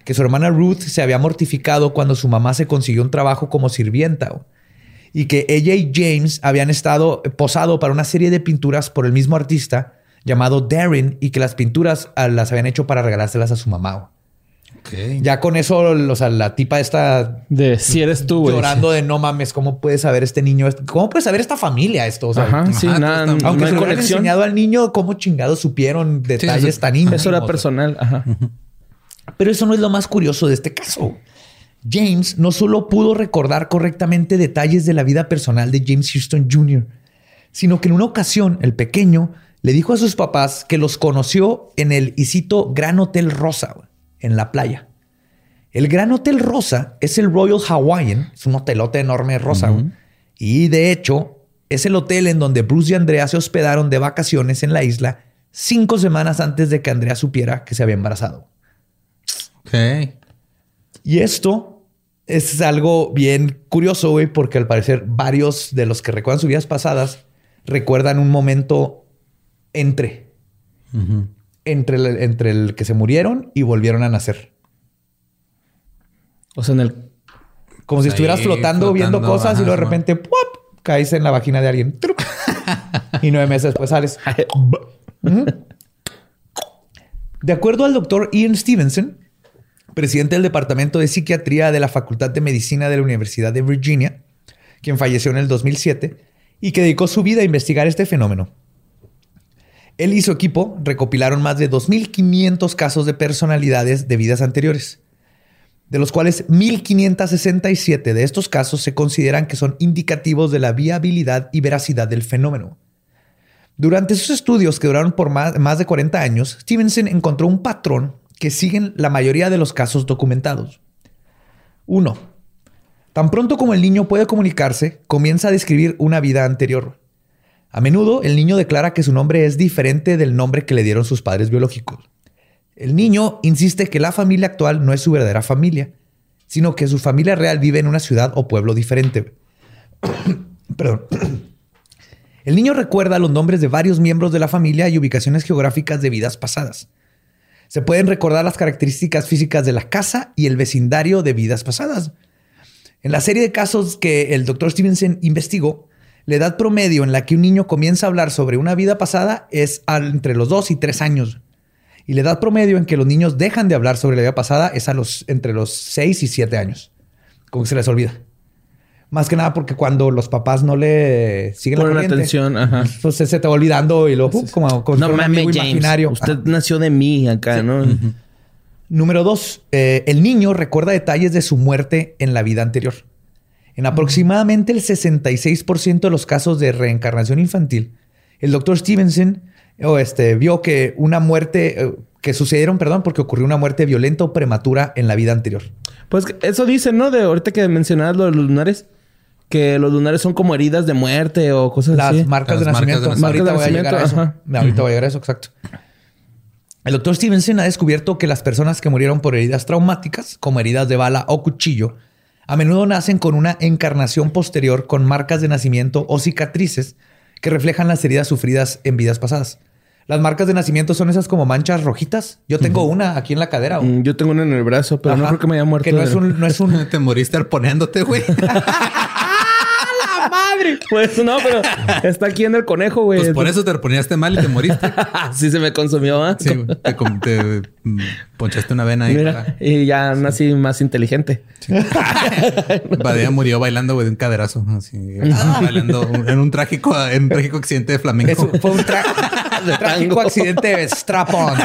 que su hermana Ruth se había mortificado cuando su mamá se consiguió un trabajo como sirvienta y que ella y James habían estado posado para una serie de pinturas por el mismo artista llamado Darren y que las pinturas ah, las habían hecho para regalárselas a su mamá. Ya con eso, o sea, la tipa está de si eres tú, llorando de no mames, ¿cómo puede saber este niño? ¿Cómo puede saber esta familia esto? O sea, sí, nada, aunque no se enseñado al niño cómo chingados supieron detalles tan íntimos. Eso era personal. Ajá. Pero eso no es lo más curioso de este caso. James no solo pudo recordar correctamente detalles de la vida personal de James Houston Jr., sino que en una ocasión el pequeño le dijo a sus papás que los conoció en el, y Gran Hotel Rosa en la playa. El Gran Hotel Rosa es el Royal Hawaiian, es un hotelote enorme rosa. Y de hecho, es el hotel en donde Bruce y Andrea se hospedaron de vacaciones en la isla cinco semanas antes de que Andrea supiera que se había embarazado. Ok. Y esto es algo bien curioso, güey, porque al parecer varios de los que recuerdan sus vidas pasadas recuerdan un momento entre entre, el, entre el que se murieron y volvieron a nacer. O sea, en el... Como si estuvieras flotando, viendo cosas y luego de repente caes en la vagina de alguien. y nueve meses después sales. De acuerdo al doctor Ian Stevenson, presidente del Departamento de Psiquiatría de la Facultad de Medicina de la Universidad de Virginia, quien falleció en el 2007 y que dedicó su vida a investigar este fenómeno. Él y su equipo recopilaron más de 2.500 casos de personalidades de vidas anteriores, de los cuales 1.567 de estos casos se consideran que son indicativos de la viabilidad y veracidad del fenómeno. Durante sus estudios, que duraron por más, de 40 años, Stevenson encontró un patrón que siguen la mayoría de los casos documentados. 1. Tan pronto como el niño puede comunicarse, comienza a describir una vida anterior. A menudo el niño declara que su nombre es diferente del nombre que le dieron sus padres biológicos. El niño insiste que la familia actual no es su verdadera familia, sino que su familia real vive en una ciudad o pueblo diferente. [COUGHS] Perdón. [COUGHS] El niño recuerda los nombres de varios miembros de la familia y ubicaciones geográficas de vidas pasadas. Se pueden recordar las características físicas de la casa y el vecindario de vidas pasadas. En la serie de casos que el doctor Stevenson investigó, la edad promedio en la que un niño comienza a hablar sobre una vida pasada es entre los 2 y 3 años. Y la edad promedio en que los niños dejan de hablar sobre la vida pasada es a los, entre los 6 y 7 años. Como que se les olvida. Más que nada porque cuando los papás no le siguen la atención, ajá. pues se te va olvidando y luego como, como no mames, imaginario. Usted nació de mí acá, ¿no? Número dos, eh, el niño recuerda detalles de su muerte en la vida anterior. En aproximadamente el 66% de los casos de reencarnación infantil, el doctor Stevenson este, vio que una muerte, eh, que sucedieron, perdón, porque ocurrió una muerte violenta o prematura en la vida anterior. Pues eso dicen, ¿no? De ahorita que mencionabas lo de los lunares, que los lunares son como heridas de muerte o cosas así. Las marcas de nacimiento. ahorita voy a llegar a eso. Ahorita voy a llegar a eso, exacto. El doctor Stevenson ha descubierto que las personas que murieron por heridas traumáticas, como heridas de bala o cuchillo, a menudo nacen con una encarnación posterior con marcas de nacimiento o cicatrices que reflejan las heridas sufridas en vidas pasadas. Las marcas de nacimiento son esas como manchas rojitas. Yo tengo una aquí en la cadera. Mm, yo tengo una en el brazo, pero no creo que me haya muerto. Que no es un... No es un... [LAUGHS] Te moriste arponeándote, güey. [LAUGHS] madre. Pues no, pero está aquí en el conejo, güey. Pues por eso te reponíaste mal y te moriste. [LAUGHS] sí se me consumió, ¿eh? Sí, te, mm, ponchaste una vena ahí. y ya nací más inteligente. Sí. [LAUGHS] Badía murió bailando, güey, de un caderazo. Así, bailando en un trágico, en un trágico accidente de flamenco. fue un [LAUGHS] trágico accidente de strap-on.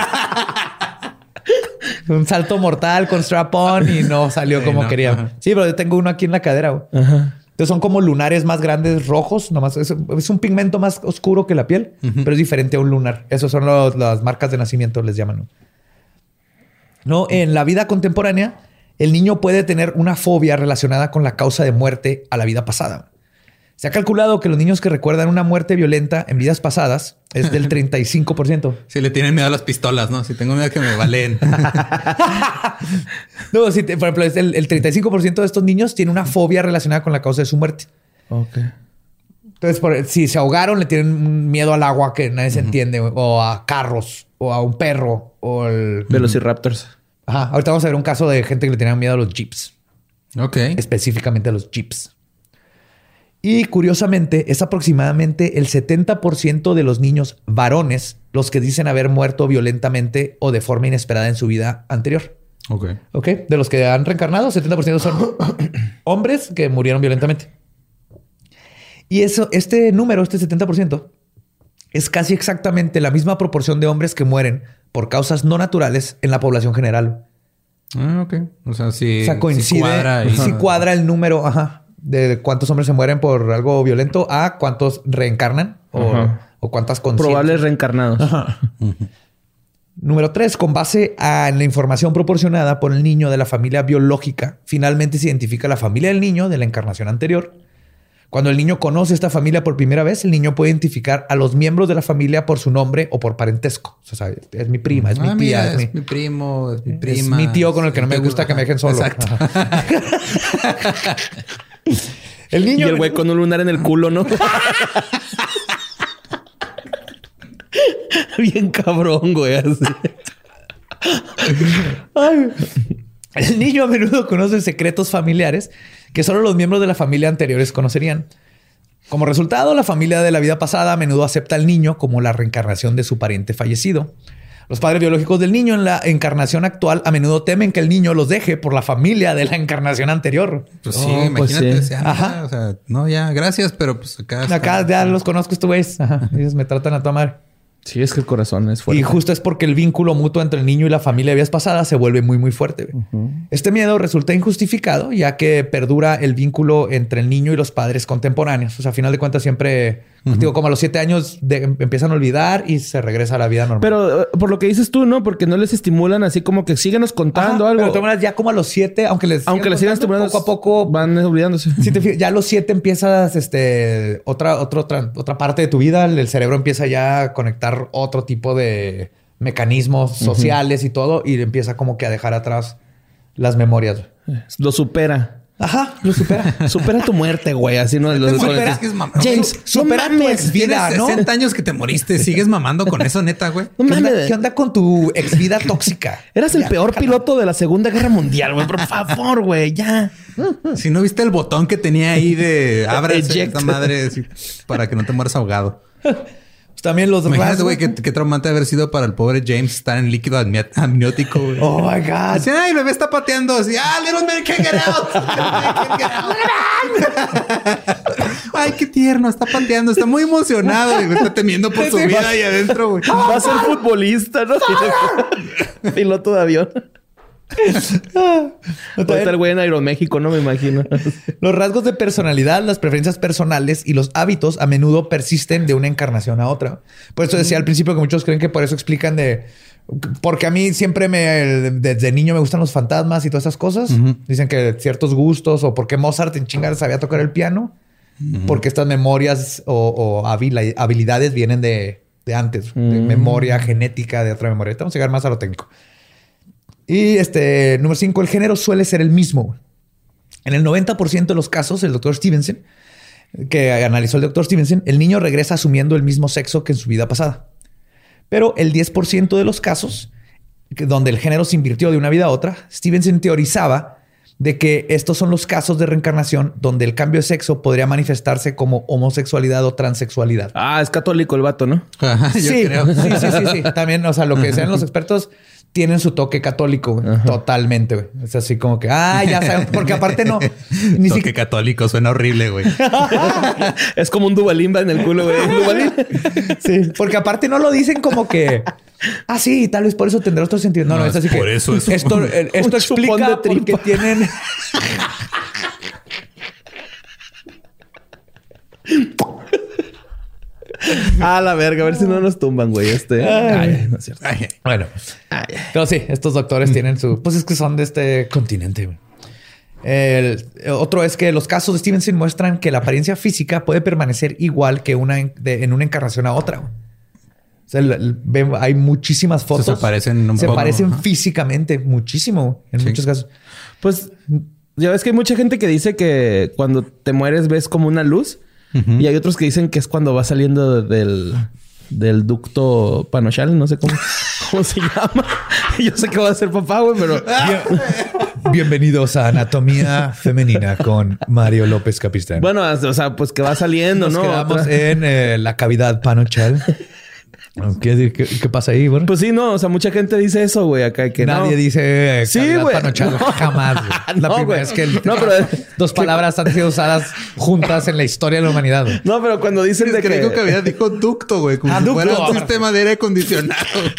un salto mortal con strap-on y no salió como quería. Sí, pero yo tengo uno aquí en la cadera, güey. Ajá. Entonces son como lunares más grandes, rojos, nomás es, un pigmento más oscuro que la piel, pero es diferente a un lunar. Esas son las marcas de nacimiento, les llaman. ¿no? En la vida contemporánea, el niño puede tener una fobia relacionada con la causa de muerte a la vida pasada. Se ha calculado que los niños que recuerdan una muerte violenta en vidas pasadas es del [LAUGHS] 35%. Si le tienen miedo a las pistolas, ¿no? Si tengo miedo a que me valen. [LAUGHS] no, si por ejemplo, el, el 35% de estos niños tiene una fobia relacionada con la causa de su muerte. Ok. Entonces, si se ahogaron, le tienen miedo al agua que nadie se entiende, o a carros, o a un perro, o el... Velociraptors. Ajá. Ahorita vamos a ver un caso de gente que le tenía miedo a los jeeps. Ok. Específicamente a los jeeps. Y curiosamente, es aproximadamente el 70% de los niños varones los que dicen haber muerto violentamente o de forma inesperada en su vida anterior. Ok. ¿Ok? De los que han reencarnado, 70% son [COUGHS] hombres que murieron violentamente. Y eso, este número, este 70%, es casi exactamente la misma proporción de hombres que mueren por causas no naturales en la población general. Ah, ok. O sea, sí. O sea, coincide. cuadra Sí ahí. cuadra, el número, ajá, de cuántos hombres se mueren por algo violento a cuántos reencarnan o, cuántas conscientes. Probables reencarnados. Número tres, con base a la información proporcionada por el niño de la familia biológica, finalmente se identifica la familia del niño de la encarnación anterior. Cuando el niño conoce esta familia por primera vez, el niño puede identificar a los miembros de la familia por su nombre o por parentesco. O sea, es mi prima, es Ah, mi tía, mira, es, es mi, primo, es mi es prima. mi tío con el que no me gusta que me dejen solo. Exacto. [LAUGHS] [LAUGHS] [LAUGHS] Y el güey con un lunar en el culo, ¿no? [LAUGHS] Bien cabrón, güey. así. Ay. El niño a menudo conoce secretos familiares que solo los miembros de la familia anteriores conocerían. Como resultado, la familia de la vida pasada a menudo acepta al niño como la reencarnación de su pariente fallecido. Los padres biológicos del niño en la encarnación actual a menudo temen que el niño los deje por la familia de la encarnación anterior. Pues sí, Oh, pues imagínate. sí. sea, Ajá. O sea, no, ya, gracias, pero pues acá. está- Acá ya los conozco, estos güeyes. Ajá, Ellos me tratan a tomar. Sí, es que el corazón es fuerte. Y justo es porque el vínculo mutuo entre el niño y la familia de vidas pasadas se vuelve muy, muy fuerte. Este miedo resulta injustificado, ya que perdura el vínculo entre el niño y los padres contemporáneos. O sea, a final de cuentas, siempre, digo, como a los siete años de- empiezan a olvidar y se regresa a la vida normal. Pero eh, por lo que dices tú, ¿no? Porque no les estimulan así como que síguenos contando Ajá, algo. pero de todas maneras, ya como a los siete, aunque les Aunque les sigan estimulando, poco a poco van olvidándose. Si te fijas, [LAUGHS] ya a los siete empiezas este, otra, otra, otra, otra parte de tu vida. El cerebro empieza ya a conectar otro tipo de mecanismos sociales y todo, y empieza como que a dejar atrás las memorias. Lo supera. Ajá, lo supera. [LAUGHS] Supera tu muerte, güey. Así no lo Supera- Es que es mam- James, supera no tu mames. ex vida, ¿no? 60 años que te moriste. Sigues mamando con eso, neta, güey. No ¿Qué onda, mames. qué onda con tu ex vida tóxica? [LAUGHS] Eras el Ya, peor piloto de la Segunda Guerra Mundial, güey. Por favor, güey, ya. Si no viste el botón que tenía ahí de [LAUGHS] abre esta madre para que no te mueras ahogado. Pues también los Imagínate, rasgos- güey, qué, qué traumante haber sido para el pobre James estar en líquido amni- amniótico, güey. Oh my God. Así, ay, el bebé está pateando. Así, ah, little man can't get out. [LAUGHS] Little man can't get out. ay, qué tierno. Está pateando. Está muy emocionado. Y está temiendo por su vida ahí adentro, güey. Va a ser futbolista, ¿no? [LAUGHS] Piloto de avión. [LAUGHS] Ahorita el güey en Aeroméxico, no me imagino. [LAUGHS] Los rasgos de personalidad, las preferencias personales y los hábitos a menudo persisten de una encarnación a otra. Por eso decía al principio que muchos creen que por eso explican de... Porque a mí siempre me... Desde niño me gustan los fantasmas y todas esas cosas. Dicen que ciertos gustos o porque Mozart en chingar sabía tocar el piano. Porque estas memorias o, habilidades vienen de, de antes. De memoria genética, de otra memoria. Vamos a llegar más a lo técnico. Y este, número cinco, el género suele ser el mismo. En el 90% de los casos, el doctor Stevenson, que analizó el doctor Stevenson, el niño regresa asumiendo el mismo sexo que en su vida pasada. Pero el 10% de los casos, donde el género se invirtió de una vida a otra, Stevenson teorizaba de que estos son los casos de reencarnación donde el cambio de sexo podría manifestarse como homosexualidad o transexualidad. Ah, es católico el vato, ¿no? Yo sí, creo. sí, sí, sí, sí. También, o sea, lo que sean los expertos tienen su toque católico, güey. totalmente. güey. Es así como que, ah, ya saben, [LAUGHS] porque aparte no, ni Toque siquiera. católico suena horrible, güey. [LAUGHS] Es como un dubalimba en el culo, güey. [LAUGHS] Sí, porque aparte no lo dicen como que, ah, sí, tal vez por eso tendrá otro sentido. No, no, No, es así es que por eso es esto, un- eh, esto un chupón explica de porque tienen. [LAUGHS] Ah, la verga. A ver si no nos tumban, güey. Este. Ay, no es cierto. Ay, Bueno, pero sí, estos doctores tienen su. Pues es que son de este continente. güey. El otro es que los casos de Stevenson muestran que la apariencia física puede permanecer igual que una en, de- en una encarnación a otra. güey. O sea, el- el- ve- hay muchísimas fotos. se parecen un Se poco, parecen físicamente muchísimo en Sí. muchos casos. Pues ya ves que hay mucha gente que dice que cuando te mueres ves como una luz. Y hay otros que dicen que es cuando va saliendo del, del ducto panochal, no sé cómo, [LAUGHS] cómo se llama. [LAUGHS] Yo sé que va a ser papá, güey, pero... Bienvenidos a Anatomía Femenina con Mario López Capistán. Bueno, o sea, pues que va saliendo, Nos ¿no? quedamos Otra- en eh, la cavidad panochal. [LAUGHS] ¿Qué, qué, qué pasa ahí, bro? Pues sí, no, o sea, mucha gente dice eso, güey, acá que Nadie no. dice eh, Sí, güey. No. Jamás. güey. [LAUGHS] La No, primera güey. vez que el- No, pero- [LAUGHS] dos palabras han sido usadas juntas en la historia de la humanidad. güey. No, pero cuando dicen de Es que que... dijo cavidad, dijo ducto, güey. Como Ah, si ducto. fuera un sistema de aire acondicionado. güey.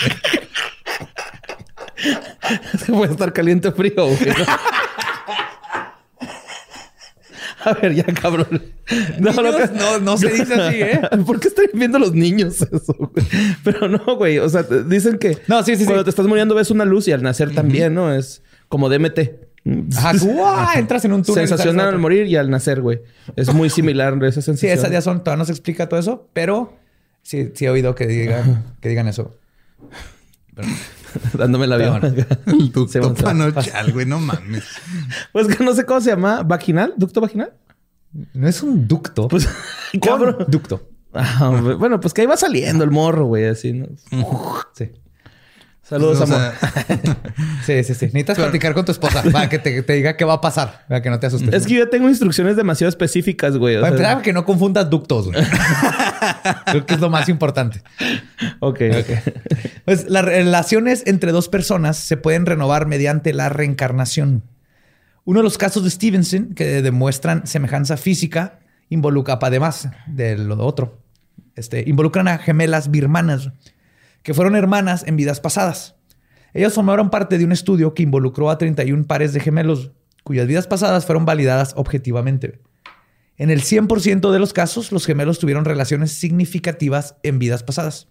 [LAUGHS] puede estar caliente o frío, güey. ¿no? A ver, ya, cabrón. [LAUGHS] No, que- no, no se dice así, ¿eh? [LAUGHS] ¿Por qué están viendo los niños eso? güey? Pero no, güey. O sea, dicen que No, sí, sí, sí. cuando te estás muriendo ves una luz y al nacer también, ¿no? Es como DMT. Ajá, [LAUGHS] tú, entras en un túnel. Sensacional al morir y al nacer, güey. Es muy similar esa Sí, sensación. esas ya son, todavía no se explica todo eso, pero sí, sí he oído que digan, que digan eso. Dándome la vida. Sí, ducto panochal, güey. No mames. Pues que no sé cómo se llama. ¿Vaginal? ¿Ducto vaginal? No es un ducto. Pues, [LAUGHS] [LAUGHS] Con cabrón. Ducto. Ah, bueno, pues que ahí va saliendo el morro, güey, así, ¿no? Sí. Saludos, O amor. sea, [LAUGHS] Sí, sí, sí. Necesitas platicar con tu esposa para que te, te diga qué va a pasar, para que no te asustes. Es que yo tengo instrucciones demasiado específicas, güey. o Para sea- empezar, que no confundas ductos. güey. Creo que es lo más importante. Ok, ok. Pues las relaciones entre dos personas se pueden renovar mediante la reencarnación. Uno de los casos de Stevenson que demuestran semejanza física involucra, además de lo otro, este, involucran a gemelas birmanas que fueron hermanas en vidas pasadas. Ellas formaron parte de un estudio que involucró a 31 pares de gemelos cuyas vidas pasadas fueron validadas objetivamente. En el 100% de los casos, los gemelos tuvieron relaciones significativas en vidas pasadas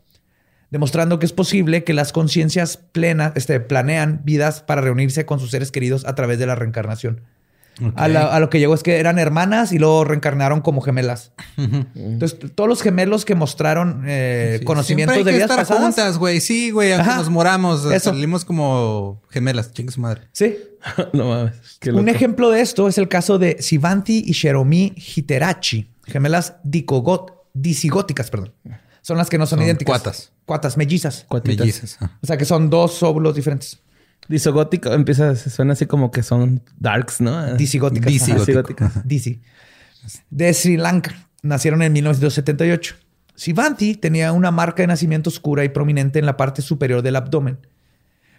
demostrando que es posible que las conciencias plenas este, planean vidas para reunirse con sus seres queridos a través de la reencarnación. A, la- a lo que llegó es que eran hermanas y luego reencarnaron como gemelas. Entonces, todos los gemelos que mostraron eh, sí, conocimientos siempre de hay que vidas estar pasadas. juntas, güey. Sí, güey. Aunque Ajá. nos moramos, Eso. salimos como gemelas. Chingue su madre. Sí. [LAUGHS] no mames. Qué Un ejemplo de esto es el caso de Sivanti y Sheromi Hiterachi, gemelas dicogot- disigóticas, perdón. Son las que no son, Son idénticas. cuatas. Cuatas, mellizas. Cuatitas. Mellizas. ah. O sea que son dos óvulos diferentes. Disogótico empieza, suena así como que son darks, ¿no? Disigóticas. Disigóticas. Disi. De Sri Lanka. Nacieron en 1978. Sivanti tenía una marca de nacimiento oscura y prominente en la parte superior del abdomen.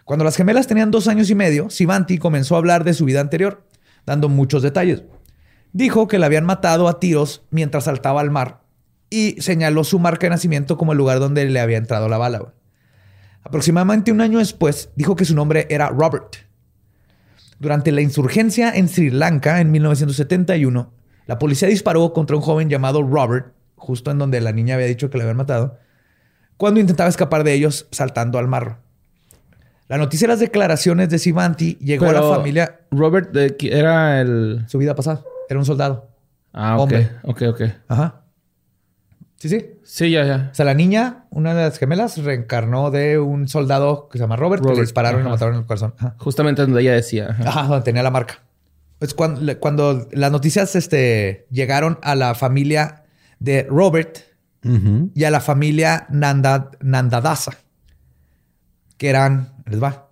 Cuando las gemelas tenían dos años y medio, Sivanti comenzó a hablar de su vida anterior, dando muchos detalles. Dijo que la habían matado a tiros mientras saltaba al mar y señaló su marca de nacimiento como el lugar donde le había entrado la bala. güey. Aproximadamente un año después, dijo que su nombre era Robert. Durante la insurgencia en Sri Lanka en 1971, la policía disparó contra un joven llamado Robert, justo en donde la niña había dicho que le habían matado, cuando intentaba escapar de ellos saltando al mar. La noticia de las declaraciones de Sivanti llegó a la familia. Robert qui- era el. Su vida pasada. Era un soldado. Ah, ok. Hombre. Ok, ok. Ajá. Sí, sí. Sí, ya, ya. O sea, la niña, una de las gemelas, reencarnó de un soldado que se llama Robert, que le Robert, dispararon y lo ajá. mataron en el corazón. Ajá. Justamente donde ella decía. ajá. Ajá, donde tenía la marca. Pues cuando, cuando las noticias este, llegaron a la familia de Robert y a la familia Nanda, Nandadasa, que eran, les va,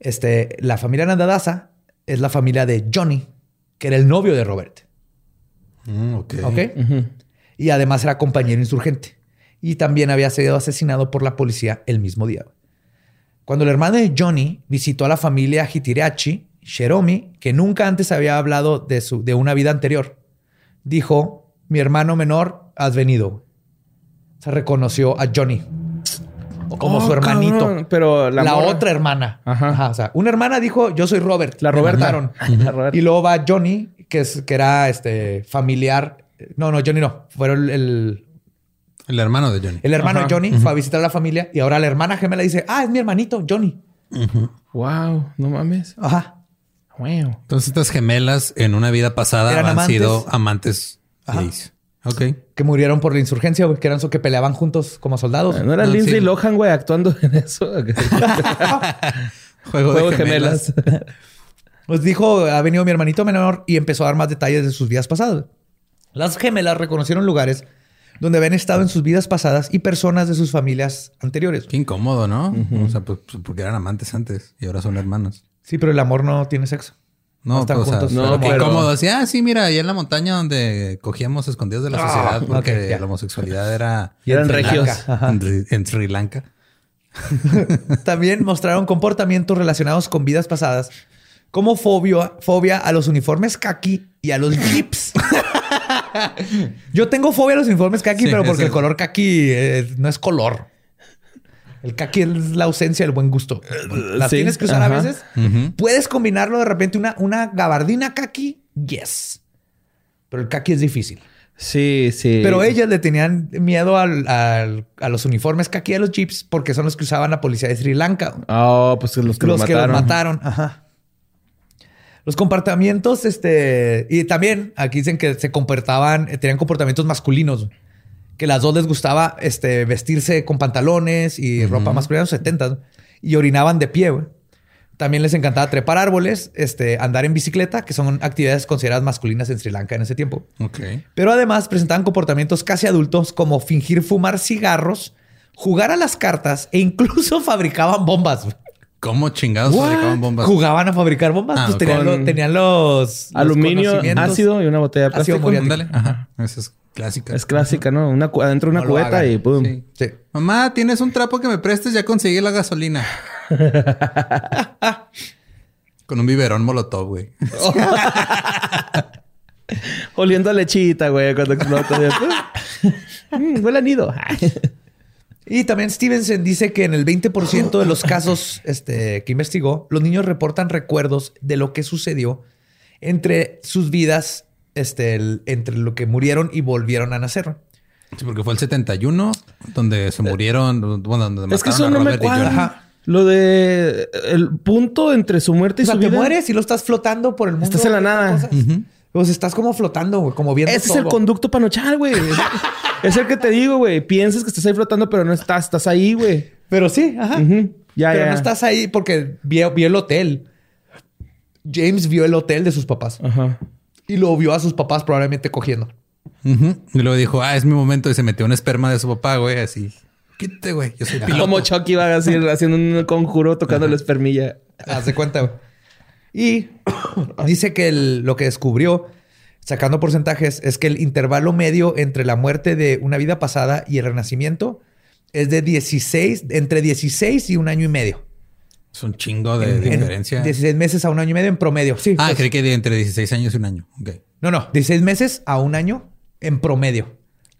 este, la familia Nandadasa es la familia de Johnny, que era el novio de Robert. Mm, ok. ¿Ok? Y además era compañero insurgente. Y también había sido asesinado por la policía el mismo día. Cuando el hermano de Johnny visitó a la familia Hitirachi, Sheromi, que nunca antes había hablado de, su, de una vida anterior, dijo, mi hermano menor, has venido. Se reconoció a Johnny como Oh, su hermanito. cabrón. Pero la, otra hermana. Ajá. O sea, una hermana dijo, yo soy Robert. La Roberta. [LAUGHS] La Roberta. Y luego va Johnny, que, es, que era este familiar. No, no, Johnny no. Fueron el, el, hermano de Johnny. el hermano Ajá. de Johnny fue a visitar a la familia y ahora la hermana gemela dice, ah, es mi hermanito, Johnny. Wow, no mames. Ajá. Wow. Entonces estas gemelas en una vida pasada Eran han amantes. sido amantes Ajá. gays. Ok. Que murieron por la insurgencia, güey, que eran so que peleaban juntos como soldados. ¿No era Ah, Lindsay sí. Lohan, güey, actuando en eso? [LAUGHS] Juego, [LAUGHS] Juego de gemelas. Pues dijo, ha venido mi hermanito menor y empezó a dar más detalles de sus vidas pasadas. Las gemelas reconocieron lugares donde habían estado en sus vidas pasadas y personas de sus familias anteriores. Qué incómodo, ¿no? O sea, pues pues, porque eran amantes antes y ahora son hermanos. Sí, pero el amor no tiene sexo. No, están pues, o sea, juntos, no, pero- incómodo. Así, ah, sí, mira, allá en la montaña donde cogíamos escondidos de la Ah, sociedad porque ok, ya. la homosexualidad era Y eran En regios. En, Sri- en Sri Lanka. [LAUGHS] También mostraron comportamientos relacionados con vidas pasadas, como fobia, fobia a los uniformes kaki y a los [LAUGHS] jeeps. Yo tengo fobia a los uniformes kaki, Sí, pero porque el color kaki eh, no es color. El kaki es la ausencia del buen gusto. Las sí, tienes que usar a veces. Puedes combinarlo de repente una, una gabardina kaki, yes. Pero el kaki es difícil. Sí, sí. Pero ellas le tenían miedo al- al- a los uniformes kaki a los jeeps porque son los que usaban la policía de Sri Lanka. Oh, pues los que los los que los mataron. Ajá. Los comportamientos, este, y también aquí dicen que se comportaban, eh, tenían comportamientos masculinos, que las dos les gustaba, este, vestirse con pantalones y ropa masculina en los 70 y orinaban de pie. güey. También les encantaba trepar árboles, este, andar en bicicleta, que son actividades consideradas masculinas en Sri Lanka en ese tiempo. Ok. Pero además presentaban comportamientos casi adultos como fingir fumar cigarros, jugar a las cartas e incluso [LAUGHS] fabricaban bombas. güey. ¿Cómo chingados fabricaban bombas? Jugaban a fabricar bombas. Ah, pues tenían, Con lo- tenían los, los Aluminio, ácido y una botella de plástico. Ándale. Ajá. Esa es clásica. Es clásica, ¿no? Una, adentro de una No cubeta y pum. Sí. Sí. Mamá, ¿tienes un trapo que me prestes? Ya conseguí la gasolina. [LAUGHS] Con un biberón molotov, güey. [LAUGHS] Oliendo a lechita, güey, cuando explota. [LAUGHS] Mm, huele a nido. Y también Stevenson dice que en el 20% de los [LAUGHS] casos este, que investigó, los niños reportan recuerdos de lo que sucedió entre sus vidas, este, el- entre lo que murieron y volvieron a nacer. Sí, porque fue el 71 donde se murieron. Bueno, donde es que mataron eso a no me Robert y cuadra. Lo de el punto entre su muerte O y sea, su te vida. mueres y lo estás flotando por el mundo. Estás en la nada. cosas. Pues estás como flotando, güey, como viendo Ese es el conducto panochal, güey. [LAUGHS] es el que te digo, güey. Piensas que estás ahí flotando, pero no estás. Estás ahí, güey. Pero sí, ajá. Ujú. Ya, Pero ya. no estás ahí porque vio, vio el hotel. James vio el hotel de sus papás Ajá. y lo vio a sus papás probablemente cogiendo. Ujú. Y luego dijo, ah, es mi momento. Y se metió un esperma de su papá, güey, así. Quítate, güey. Yo soy piloto. Como Chucky iba así, [LAUGHS] haciendo un conjuro tocando la espermilla. Haz de cuenta, güey. Y [COUGHS] dice que el- lo que descubrió, sacando porcentajes, es que el intervalo medio entre la muerte de una vida pasada y el renacimiento es de 16, entre 16 y un año y medio. Es un chingo de En- diferencia. 16 meses a un año y medio en promedio. Sí. Ah, pues- creí que de entre 16 años y un año. Ok. No, no. 16 meses a un año en promedio.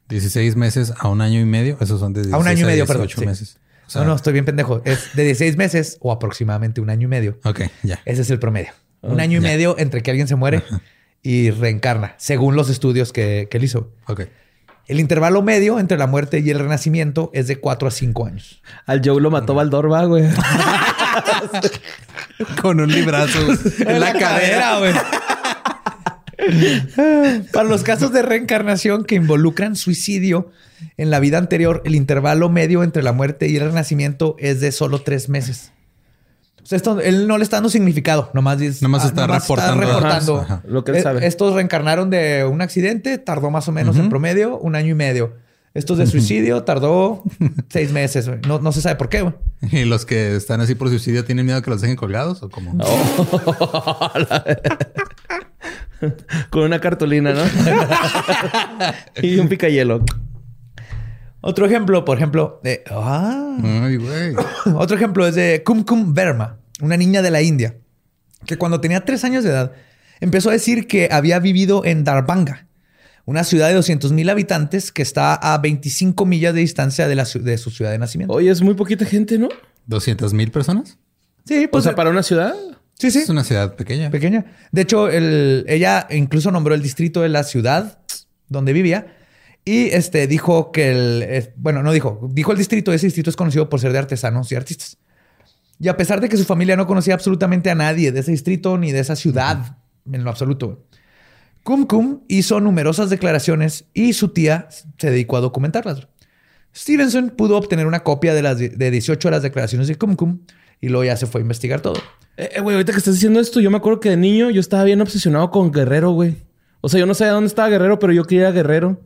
16 meses a un año y medio. Esos son de 16 A un año y medio, 18 perdón. sí. meses. O sea, no, no, estoy bien pendejo. Es de 16 meses o aproximadamente un año y medio. Ok, ya. Ese es el promedio. Un año y ya. medio entre que alguien se muere y reencarna, según los estudios que, que él hizo. Ok. El intervalo medio entre la muerte y el renacimiento es de 4 a 5 años. Al Joe lo mató Valdorba, güey. [LAUGHS] Con un librazo en la cadera. güey. Para los casos de reencarnación que involucran suicidio en la vida anterior, el intervalo medio entre la muerte y el renacimiento es de solo tres meses. O sea, esto, él no le está dando significado, nomás, dice- Nomás está reportando. reportando. Ajá, lo que él Eh, sabe. Estos reencarnaron de un accidente, tardó más o menos en promedio un año y medio. Estos de [LAUGHS] suicidio tardó seis meses. No, no se sabe por qué. güey. Y los que están así por suicidio tienen miedo que los dejen colgados o cómo? [LAUGHS] Con una cartulina, ¿no? [LAUGHS] y un picayelo. Otro ejemplo, por ejemplo, de... Ah, Ay, güey. [COUGHS] Otro ejemplo es de Kumkum Verma, una niña de la India, que cuando tenía tres años de edad empezó a decir que había vivido en Darbhanga, una ciudad de 200 mil habitantes que está a 25 millas de distancia de, la, de su ciudad de nacimiento. Oye, es muy poquita gente, ¿no? 200 mil personas. Sí, O pues sea, para una ciudad. sí, sí, Es una ciudad pequeña. pequeña. De hecho, el- ella incluso nombró el distrito de la ciudad donde vivía y este dijo que el, bueno, no dijo, dijo el distrito, ese distrito es conocido por ser de artesanos y artistas. Y a pesar de que su familia no conocía absolutamente a nadie de ese distrito ni de esa ciudad en lo absoluto, Kum Kum hizo numerosas declaraciones y su tía se dedicó a documentarlas. Stevenson pudo obtener una copia de las de 18 de las declaraciones de Kum Kum y luego ya se fue a investigar todo. Eh, eh, güey, ahorita que estás diciendo esto, yo me acuerdo que de niño yo estaba bien obsesionado con Guerrero, güey. O sea, yo no sabía dónde estaba Guerrero, pero yo quería Guerrero.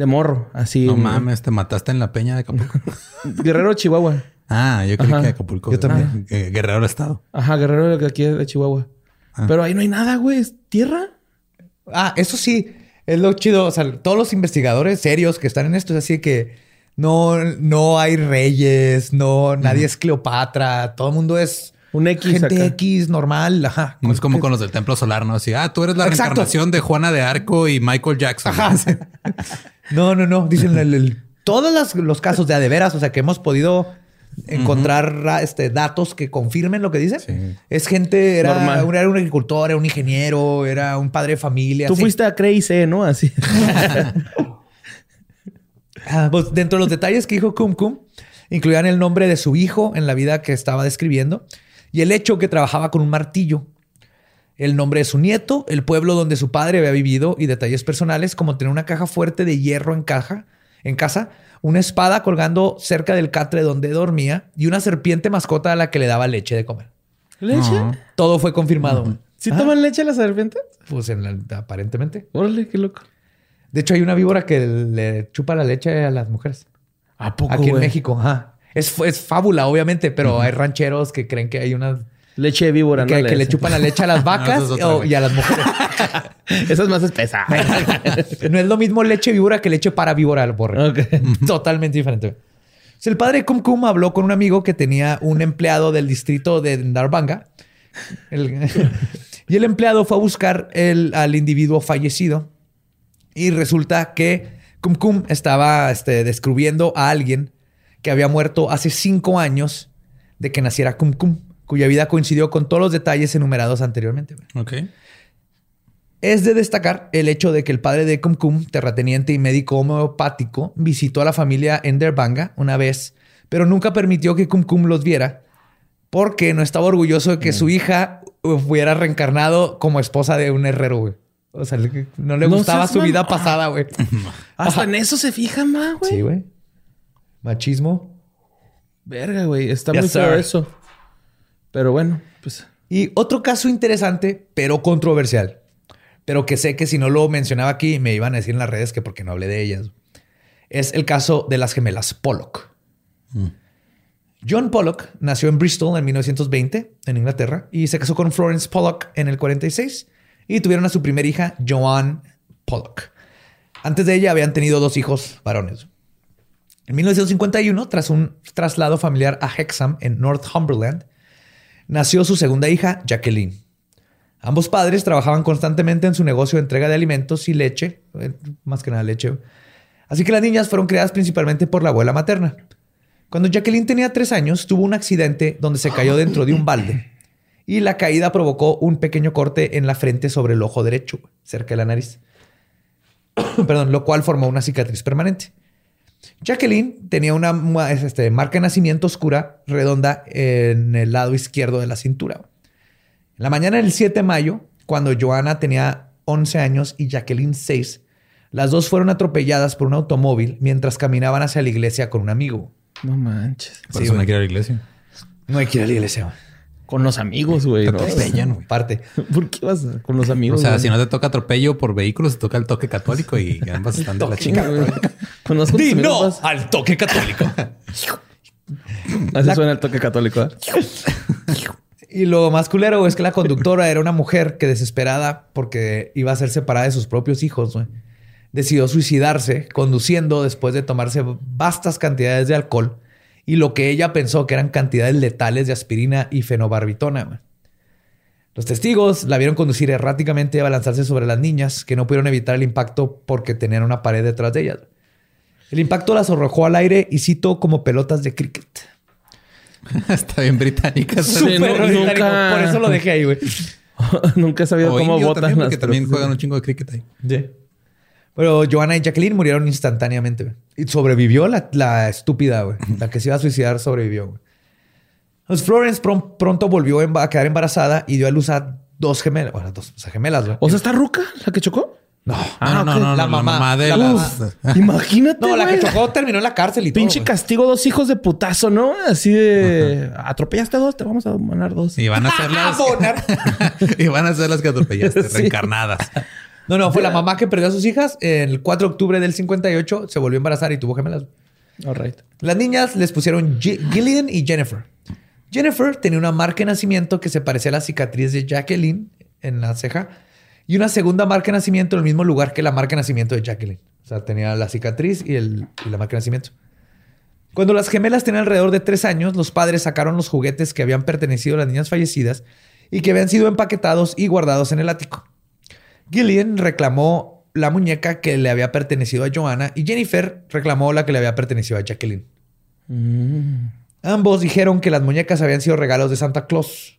De morro, así. No mames, te mataste en la peña de Acapulco. [LAUGHS] Guerrero, Chihuahua. ah, yo Ajá. que Acapulco. Yo también. eh, Guerrero del Estado. Ajá, Guerrero de aquí de Chihuahua. Ah. Pero ahí no hay nada, güey. Es tierra. Ah, eso sí, es lo chido. O sea, todos los investigadores serios que están en esto es así que no, no hay reyes, no, nadie es Cleopatra, todo el mundo es Un X gente acá. X normal. Ajá. No es como con los del Templo Solar, ¿no? Así, ah, tú eres la Exacto. reencarnación de Juana de Arco y Michael Jackson. [LAUGHS] [LAUGHS] No, no, no. Dicen el- el- todos los casos de a de veras, o sea, que hemos podido encontrar ra- este, datos que confirmen lo que dicen. Sí. Es gente, era, era un agricultor, era un ingeniero, era un padre de familia. Tú así. fuiste a Crazy, ¿no? Así. [LAUGHS] Ah, pues dentro de los detalles que dijo Kum Kum, incluían el nombre de su hijo en la vida que estaba describiendo y el hecho que trabajaba con un martillo. El nombre de su nieto, el pueblo donde su padre había vivido y detalles personales como tener una caja fuerte de hierro en caja, en casa, una espada colgando cerca del catre donde dormía y una serpiente mascota a la que le daba leche de comer. ¿Leche? No. Todo fue confirmado. ¿Sí Ah, toman leche las serpientes? Pues en la- aparentemente. Órale, qué loco. De hecho, hay una víbora que le chupa la leche a las mujeres. ¿A poco, Aquí en? México, ajá. Es, es fábula, obviamente, pero hay rancheros que creen que hay unas Leche de víbora, que, ¿no? que le chupan la leche a las [LAUGHS] vacas eso es o- y a las mujeres. [LAUGHS] Esa es más espesa. [LAUGHS] no es lo mismo leche víbora que leche para víbora al borre. Totalmente diferente. El padre Kum Kum habló con un amigo que tenía un empleado del distrito de Darbanga. El- y el empleado fue a buscar el- al individuo fallecido. Y resulta que Kum Kum estaba este, descubriendo a alguien que había muerto hace cinco años de que naciera Kum Kum, cuya vida coincidió con todos los detalles enumerados anteriormente. Ok. Es de destacar el hecho de que el padre de Kum Kum, terrateniente y médico homeopático, visitó a la familia en Derbanga una vez, pero nunca permitió que Kum Kum los viera porque no estaba orgulloso de que su hija hubiera reencarnado como esposa de un herrero, güey. O sea, no le No gustaba su vida pasada, güey. [LAUGHS] Hasta en eso se fijan más, güey. Sí, güey. Machismo. Verga, güey. Está Yes, muy eso. Pero bueno, pues. Y otro caso interesante, pero controversial. Pero que sé que si no lo mencionaba aquí, me iban a decir en las redes que porque no hablé de ellas. Es el caso de las gemelas Pollock. John Pollock nació en Bristol en 1920, en Inglaterra, y se casó con Florence Pollock en el 46 y tuvieron a su primera hija, Joanne Pollock. Antes de ella habían tenido dos hijos varones. En 1951, tras un traslado familiar a Hexham, en Northumberland, nació su segunda hija, Jacqueline. Ambos padres trabajaban constantemente en su negocio de entrega de alimentos y leche, eh, más que nada leche. Así que las niñas fueron criadas principalmente por la abuela materna. Cuando Jacqueline tenía tres años, tuvo un accidente donde se cayó dentro de un balde y la caída provocó un pequeño corte en la frente sobre el ojo derecho, cerca de la nariz. [COUGHS] Perdón, lo cual formó una cicatriz permanente. Jacqueline tenía una este, marca de nacimiento oscura redonda en el lado izquierdo de la cintura. En la mañana del 7 de mayo, cuando Joana tenía 11 años y Jacqueline 6, las dos fueron atropelladas por un automóvil mientras caminaban hacia la iglesia con un amigo. No manches. Por Sí, eso no güey. quiero ir a la iglesia. No hay que ir a la iglesia. Con los amigos, güey. Te ¿no? atropellan, güey. Parte. [LAUGHS] ¿Por qué vas con los O amigos? sea, güey? si no te toca atropello por vehículos, te toca el toque católico y [LAUGHS] ambas están de la güey. Conozco tus Di amigos, no vas- al toque católico. [LAUGHS] Así La- suena el toque católico. ¿eh? Y lo más culero es que la conductora era una mujer que desesperada porque iba a ser separada de sus propios hijos, güey, decidió suicidarse conduciendo después de tomarse vastas cantidades de alcohol y lo que ella pensó que eran cantidades letales de aspirina y fenobarbitona. Los testigos la vieron conducir erráticamente y abalanzarse sobre las niñas que no pudieron evitar el impacto porque tenían una pared detrás de ellas. El impacto las arrojó al aire y citó como pelotas de cricket. [LAUGHS] Está bien británica. Súper no- británico, nunca- Por eso lo dejé ahí, güey. [LAUGHS] Nunca he sabido O cómo votan también, las porque también personas. juegan un chingo de cricket ahí. Sí. Pero Joanna y Jacqueline murieron instantáneamente. güey. Y sobrevivió la, la estúpida, güey. La que se iba a suicidar sobrevivió, güey. Entonces Florence pron- pronto volvió a quedar embarazada y dio a luz a dos gemelas. Bueno, dos o sea, gemelas, güey. O sea, ¿está ruca la que chocó? No, No, no, no, no, la la mamá. mamá de la mamá. Imagínate. No, la que chocó terminó en la cárcel y Pinche todo. castigo, dos hijos de putazo, ¿no? Así de atropellaste a dos, te vamos a mandar dos. Y van a ser [LAUGHS] las, Abonar. [LAUGHS] y van a ser las que atropellaste, [LAUGHS] Sí. reencarnadas. No, no, fue la mamá que perdió a sus hijas. El 4 de octubre del 58 se volvió a embarazar y tuvo gemelas. All right. Las niñas les pusieron Gi- Gillian y Jennifer. Jennifer tenía una marca de nacimiento que se parecía a la cicatriz de Jacqueline en la ceja y una segunda marca de nacimiento en el mismo lugar que la marca de nacimiento de Jacqueline. O sea, tenía la cicatriz y, el, y la marca de nacimiento. Cuando las gemelas tenían alrededor de tres años, los padres sacaron los juguetes que habían pertenecido a las niñas fallecidas y que habían sido empaquetados y guardados en el ático. Gillian reclamó la muñeca que le había pertenecido a Joanna y Jennifer reclamó la que le había pertenecido a Jacqueline. Ambos dijeron que las muñecas habían sido regalos de Santa Claus.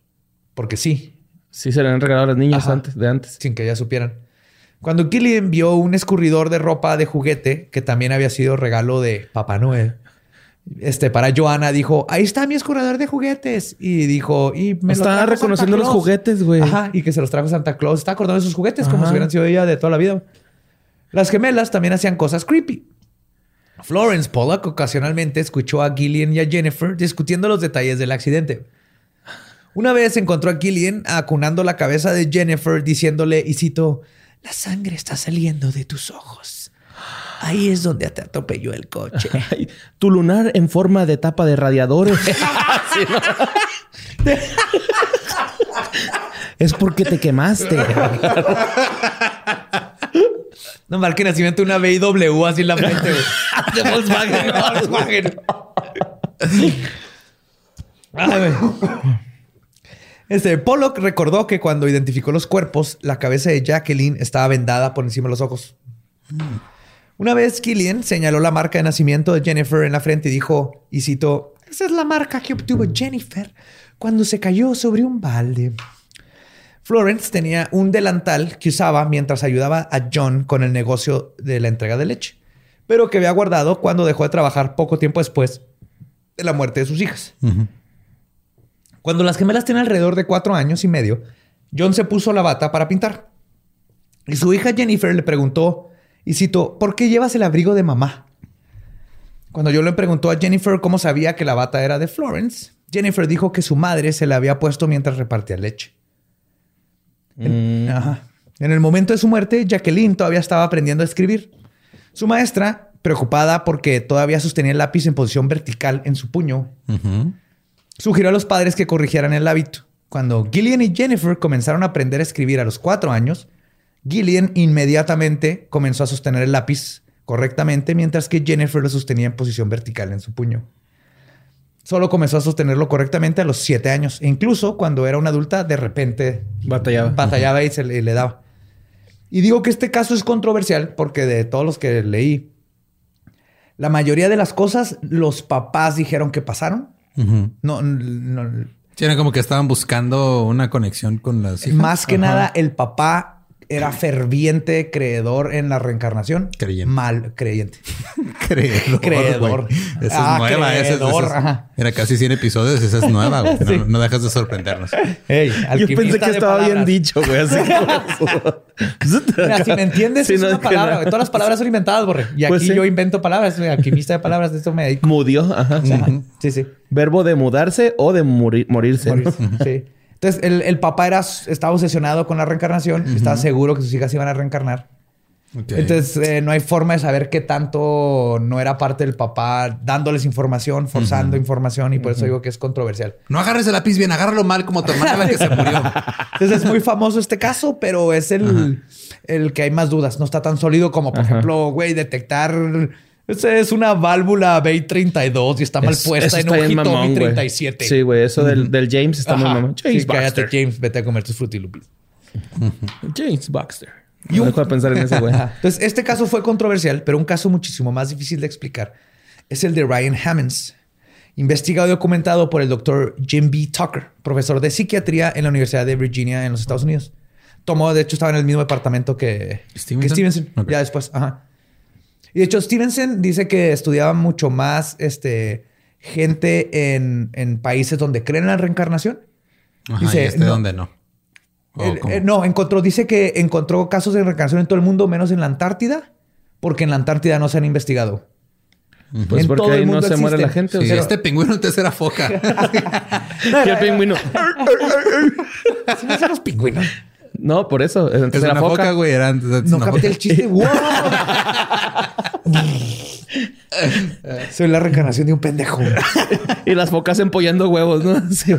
Porque sí, Sí, se le han regalado a las niñas Ajá. antes, de antes. sin que ellas supieran. Cuando Gillian vio un escurridor de ropa de juguete que también había sido regalo de Papá Noel, este, para Joanna dijo, ahí está mi escurridor de juguetes. Y dijo, y me lo Estaba trajo reconociendo los Claus". juguetes, güey. Ajá, y que se los trajo Santa Claus. Está acordando de sus juguetes como si hubieran sido ella de toda la vida. Las gemelas también hacían cosas creepy. Florence Pollock ocasionalmente escuchó a Gillian y a Jennifer discutiendo los detalles del accidente. Una vez encontró a Gillian acunando la cabeza de Jennifer diciéndole, y cito, la sangre está saliendo de tus ojos. Ahí es donde te atropelló el coche. [LAUGHS] Ay, tu lunar en forma de tapa de radiadores. [LAUGHS] Es porque te quemaste. No marque nacimiento una BMW así en la frente. [LAUGHS] de Volkswagen. No, Volkswagen. Ay. Este, Pollock recordó que cuando identificó los cuerpos, la cabeza de Jacqueline estaba vendada por encima de los ojos. Una vez Killian señaló la marca de nacimiento de Jennifer en la frente y dijo, y citó, esa es la marca que obtuvo Jennifer cuando se cayó sobre un balde. Florence tenía un delantal que usaba mientras ayudaba a John con el negocio de la entrega de leche, pero que había guardado cuando dejó de trabajar poco tiempo después de la muerte de sus hijas. Cuando las gemelas tenían alrededor de cuatro años y medio, John se puso la bata para pintar. Y su hija Jennifer le preguntó, y cito, ¿por qué llevas el abrigo de mamá? Cuando John le preguntó a Jennifer cómo sabía que la bata era de Florence, Jennifer dijo que su madre se la había puesto mientras repartía leche. En, ajá. En el momento de su muerte, Jacqueline todavía estaba aprendiendo a escribir. Su maestra, preocupada porque todavía sostenía el lápiz en posición vertical en su puño, sugirió a los padres que corrigieran el hábito. Cuando Gillian y Jennifer comenzaron a aprender a escribir a los cuatro años, Gillian inmediatamente comenzó a sostener el lápiz correctamente, mientras que Jennifer lo sostenía en posición vertical en su puño. Solo comenzó a sostenerlo correctamente a los siete años. E incluso cuando era una adulta, de repente Batallaba. batallaba y se le, le daba. Y digo que este caso es controversial porque de todos los que leí, la mayoría de las cosas los papás dijeron que pasaron. Ujú. No, no- Sí, era como que estaban buscando una conexión con las hijas. más que nada el papá era ferviente creedor en la reencarnación. Creyente. Mal creyente. [LAUGHS] Creedor. Creedor. Esa Ah, es nueva. esa es- creedor, esa es- ajá. Era casi 100 episodios. Esa es nueva. güey. [LAUGHS] No, Sí. no dejas de sorprendernos. Yo pensé que estaba bien dicho, güey. Así. [LAUGHS] Mira, si me entiendes, es no, una palabra. güey. Todas las palabras son inventadas, Borre. Y aquí Pues sí. yo invento palabras. Soy alquimista de palabras. De esto me dedico. Mudió. Ajá. O sea, Sí, sí. Verbo de mudarse o de morir- morirse. Morirse. Sí. Entonces, el, el papá era, estaba obsesionado con la reencarnación. Estaba seguro que sus hijas iban a reencarnar. Entonces, eh, no hay forma de saber qué tanto no era parte del papá dándoles información, forzando información. Y por eso digo que es controversial. no agarres el lápiz bien, agárralo mal como tu hermana la que se murió. [LAUGHS] Entonces, es muy famoso este caso, pero es el, el que hay más dudas. No está tan sólido como, por ejemplo, güey, detectar... Esa es una válvula B32 y está mal Es- puesta en un mamón, güey. 37. Sí, güey. Eso del, del James está muy Ajá. mamón. Sí, James cállate, Baxter. James. Vete a comer tus frutilupis. [LAUGHS] James Baxter. No dejo de pensar en ese güey. [LAUGHS] Entonces, este caso fue controversial, pero un caso muchísimo más difícil de explicar es el de Ryan Hammonds, investigado y documentado por el doctor Jim B. Tucker, profesor de psiquiatría en la Universidad de Virginia en los Estados Unidos. Tomó, de hecho, estaba en el mismo departamento que ¿Stevenson? que Stevenson. Ok. Ya después, ajá. Y de hecho, Stevenson dice que estudiaba mucho más este, gente en, en países donde creen en la reencarnación. Ajá, Dice, ¿y este no. dónde no? ¿O Eh, eh, no, encontró, dice que encontró casos de reencarnación en todo el mundo, menos en la Antártida, porque en la Antártida no se han investigado. Pues En porque todo el ahí no mundo se muere la gente. o sea, este pingüino antes era foca. [LAUGHS] el pingüino. [LAUGHS] No son los pingüinos. No, por eso. Antes Es era una foca. foca, güey. Era antes- antes No capté el chiste. [LAUGHS] ¡Wow! Soy la reencarnación de un pendejo. [LAUGHS] Y las focas empollando huevos, ¿no? [LAUGHS] Sí.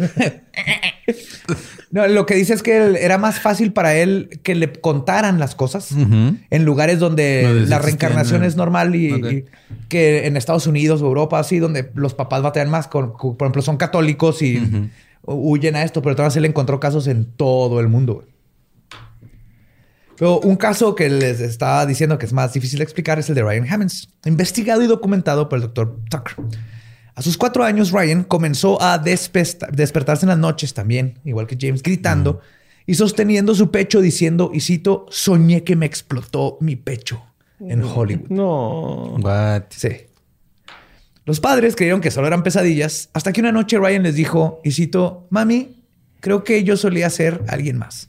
No, lo que dice es que él- era más fácil para él que le contaran las cosas en lugares donde la reencarnación eh. es normal y, que en Estados Unidos o Europa, así, donde los papás batallan más. Con, con- por ejemplo, son católicos y huyen a esto, pero todavía él encontró casos en todo el mundo. Pero un caso que les estaba diciendo que es más difícil de explicar es el de Ryan Hammonds, investigado y documentado por el doctor Tucker. A sus cuatro años, Ryan comenzó a despertarse en las noches también, igual que James, gritando y sosteniendo su pecho diciendo, y cito, soñé que me explotó mi pecho en Hollywood. No. What? Sí. Los padres creyeron que solo eran pesadillas, hasta que una noche Ryan les dijo, y cito, mami, creo que yo solía ser alguien más.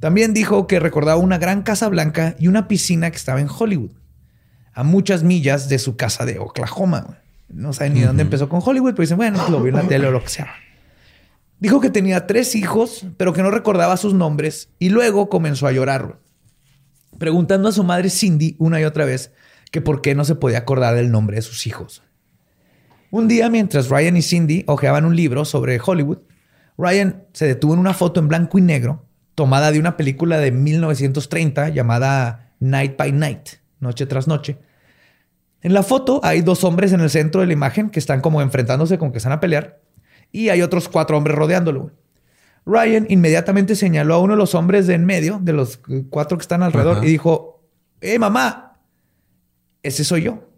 También dijo que recordaba una gran casa blanca y una piscina que estaba en Hollywood, a muchas millas de su casa de Oklahoma. No saben ni dónde empezó con Hollywood, pero dicen, bueno, pues lo vio en la tele o lo que sea. Dijo que tenía tres hijos, pero que no recordaba sus nombres y luego comenzó a llorar. preguntando a su madre Cindy una y otra vez que por qué no se podía acordar del nombre de sus hijos. Un día, mientras Ryan y Cindy hojeaban un libro sobre Hollywood, Ryan se detuvo en una foto en blanco y negro tomada de una película de 1930 llamada Night by Night, Noche tras Noche. En la foto hay dos hombres en el centro de la imagen que están como enfrentándose con que están a pelear y hay otros cuatro hombres rodeándolo. Ryan inmediatamente señaló a uno de los hombres de en medio, de los cuatro que están alrededor, Ajá. y dijo, ¡Eh, mamá! Ese soy yo.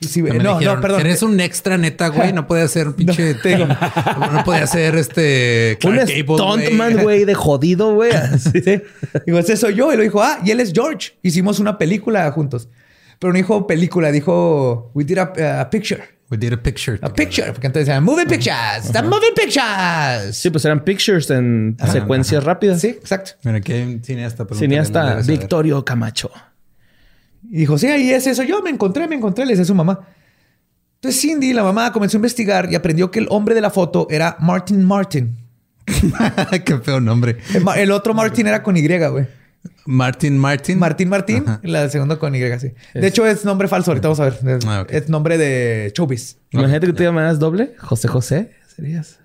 No, no, dijeron, perdón. Eres un extra neta, güey. No podía ser un pinche. [LAUGHS] digo. [LAUGHS] no podía ser este. Un Clark Gable, stuntman, güey, de [LAUGHS] jodido, güey. Sí, sí. Digo, ese soy yo. Y lo dijo, ah, y él es George. Hicimos una película juntos. Pero no dijo película, dijo, we did a, a picture. We did a picture. A picture. Porque entonces decían, moving pictures. The moving pictures. Sí, pues eran pictures en secuencias rápidas. Sí, exacto. Mira, aquí hay un cineasta. no Cineasta. Victorio Camacho. Y dijo, sí, ahí ese soy yo. Me encontré, me encontré. Le decía a su mamá. Entonces Cindy, la mamá, comenzó a investigar y aprendió que el hombre de la foto era Martin Martin. [LAUGHS] Qué feo nombre. El, otro Martin era con Y, güey. Martin Martin. Martín Martín, Ajá. la segunda con Y, sí. De hecho, es nombre falso. Ahorita vamos a ver. Es, Ah, es nombre de Chubis. Imagínate que tú llamaras doble. José José serías.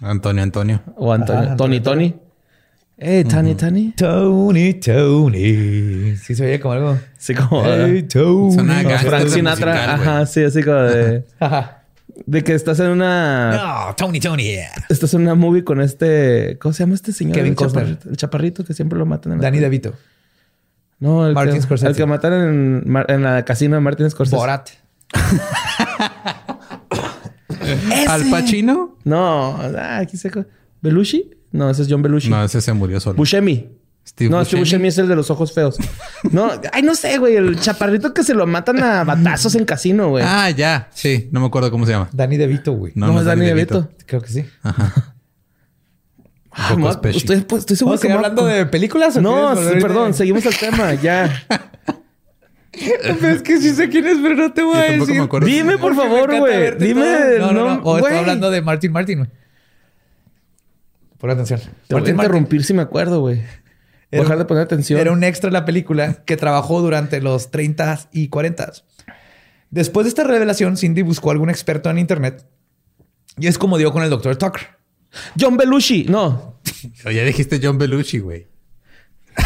Antonio Antonio. O Antonio. Ajá, Tony Antonio. Tony. Eh, Tony Tony. Tony, Tony. Sí, se oye como algo. Sí, como. Hey, Tony. Suena como Frank Sinatra. musical. Ajá, sí, así como de. Ajá. De que estás en una. No, Tony, Tony. Estás en una movie con este. ¿Cómo se llama este señor? Kevin Costner. chaparrito, el chaparrito que siempre lo matan en la Danny película. DeVito. No, el Martin que, Scorsese. el que mataron en, en la casino de Martin Scorsese. Borat. [COUGHS] Al Pacino. No, ah, aquí se. ¿Belushi? No, ese es John Belushi. No, ese se murió solo. Buscemi. Steve no, Steve Buscemi. Buscemi es el de los ojos feos. No, ay, no sé, güey. El chaparrito que se lo matan a batazos en casino, güey. Ah, ya. Sí, no me acuerdo cómo se llama. Danny DeVito, güey. No, no, no es Danny Danny DeVito. Creo que sí. Ah, poco mo- special. estoy, pues, estoy seguro ¿Vamos a que hablando de películas o No, sí, perdón, seguimos al tema, ya. [LAUGHS] Pero es que sí sé quién es, pero no te voy a decir. me. Dime, por favor, güey. Dime No, no, no. O estoy hablando de Martin Martin, güey. Pon atención. Te voy a interrumpir si me acuerdo, güey. Era- dejar de poner atención. Era un extra en la película que trabajó durante los 30 y 40. Después de esta revelación, Cindy buscó a algún experto en internet y es como dio con el doctor Tucker. John Belushi. No. [LAUGHS] Ya dijiste John Belushi, güey. [LAUGHS]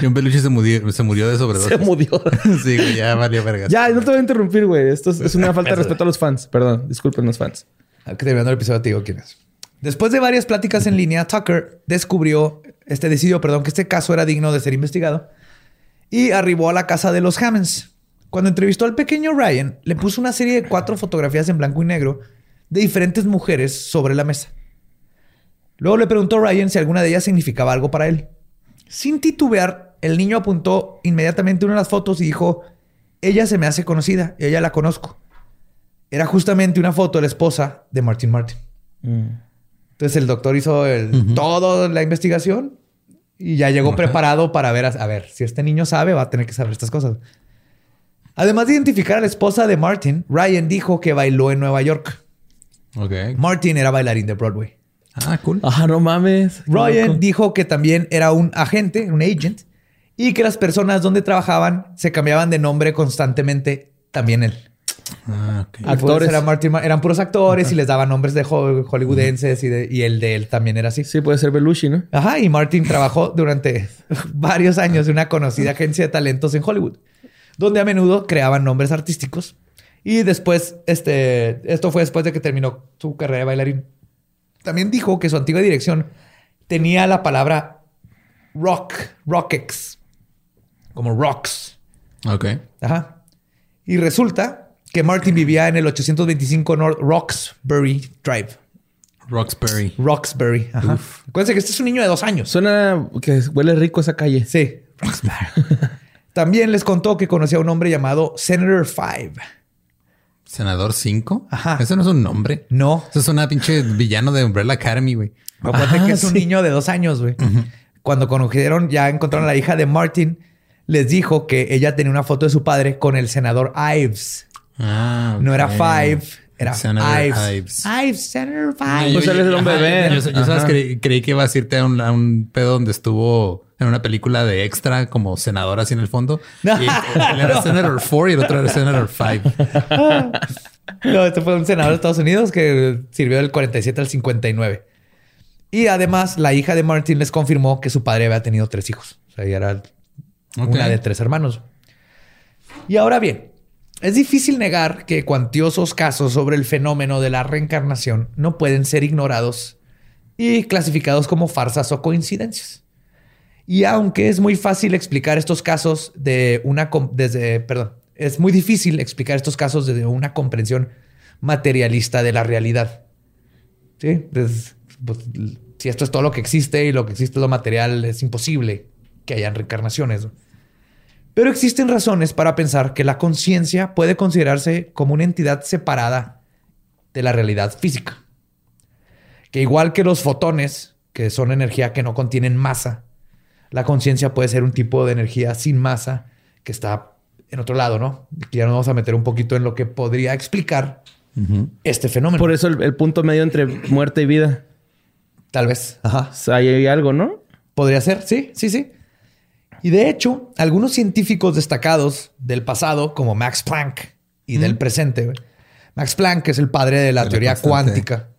John Belushi se murió, se murió de sobredosis. Se murió. [LAUGHS] sí, güey, ya valió vergas. ya, no te voy a interrumpir, güey. Esto es, es una falta de respeto a los fans. Perdón, disculpen los fans. Terminando el episodio te digo quién es. Después de varias pláticas en línea, Tucker descubrió, este decidió, perdón, que este caso era digno de ser investigado y arribó a la casa de los Hammonds. Cuando entrevistó al pequeño Ryan, le puso una serie de cuatro fotografías en blanco y negro de diferentes mujeres sobre la mesa. Luego le preguntó a Ryan si alguna de ellas significaba algo para él. Sin titubear, el niño apuntó inmediatamente una de las fotos y dijo, ella se me hace conocida, ella la conozco. Era justamente una foto de la esposa de Martin Martin. Entonces el doctor hizo el, toda la investigación y ya llegó preparado para ver, a, a ver, si este niño sabe, va a tener que saber estas cosas. Además de identificar a la esposa de Martin, Ryan dijo que bailó en Nueva York. Ok. Martin era bailarín de Broadway. Ah, cool. Ah, no mames. Ryan loco. dijo que también era un agente, un agent, y que las personas donde trabajaban se cambiaban de nombre constantemente, también él. Ah, ok. Y pues Actores. era Martin Ma- eran puros actores y les daban nombres de ho- hollywoodenses y, de- y el de él también era así. Sí, puede ser Belushi, ¿no? Ajá, y Martin trabajó durante [LAUGHS] varios años en una conocida agencia de talentos en Hollywood, donde a menudo creaban nombres artísticos. Y después, este, esto fue después de que terminó su carrera de bailarín. También dijo que su antigua dirección tenía la palabra rock, rockex, como rocks. Ok. Ajá. Y resulta que Martin vivía en el 825 North Roxbury Drive. Roxbury. Roxbury. Ajá. Acuérdense que este es un niño de dos años. Suena que huele rico esa calle. Sí. [LAUGHS] También les contó que conocía a un hombre llamado Senator Five. Senador 5. Ajá. Eso no es un nombre. No. Eso es una pinche villano de Umbrella Academy, güey. Acuérdate Ah, que es un sí. niño de dos años, güey. Cuando conocieron, ya encontraron a la hija de Martin, les dijo que ella tenía una foto de su padre con el senador Ives. Ah, No era. Five, era Senator Ives. Ives. Ives, Senator Five. Pues él es el hombre ajá, bebé. Yo, yo sabes, creí, creí que ibas a irte a un, a un pedo donde estuvo en una película de extra como senador así en el fondo. No. [LAUGHS] Y él era Senator 4 y el otro era Senator 5. [LAUGHS] No, este fue un senador de Estados Unidos que sirvió del 47 al 59. Y además, la hija de Martin les confirmó que su padre había tenido tres hijos. O sea, ella era una de tres hermanos. Y ahora bien, es difícil negar que cuantiosos casos sobre el fenómeno de la reencarnación no pueden ser ignorados y clasificados como farsas o coincidencias. Y aunque es muy fácil explicar estos casos de una desde, perdón, es muy difícil explicar estos casos una comprensión materialista de la realidad. Sí, Pues, pues, si esto es todo lo que existe y lo que existe es lo material, es imposible que hayan reencarnaciones. Pero existen razones para pensar que la conciencia puede considerarse como una entidad separada de la realidad física. Que igual que los fotones, que son energía que no contienen masa, la conciencia puede ser un tipo de energía sin masa que está en otro lado, ¿no? Aquí ya nos vamos a meter un poquito en lo que podría explicar este fenómeno. Por eso el, el punto medio entre muerte y vida. Tal vez. Ajá. O sea, ahí hay algo, ¿no? Podría ser, sí, sí, sí. Y de hecho, algunos científicos destacados del pasado, como Max Planck, y del presente, güey. Max Planck es el padre de la De teoría cuántica.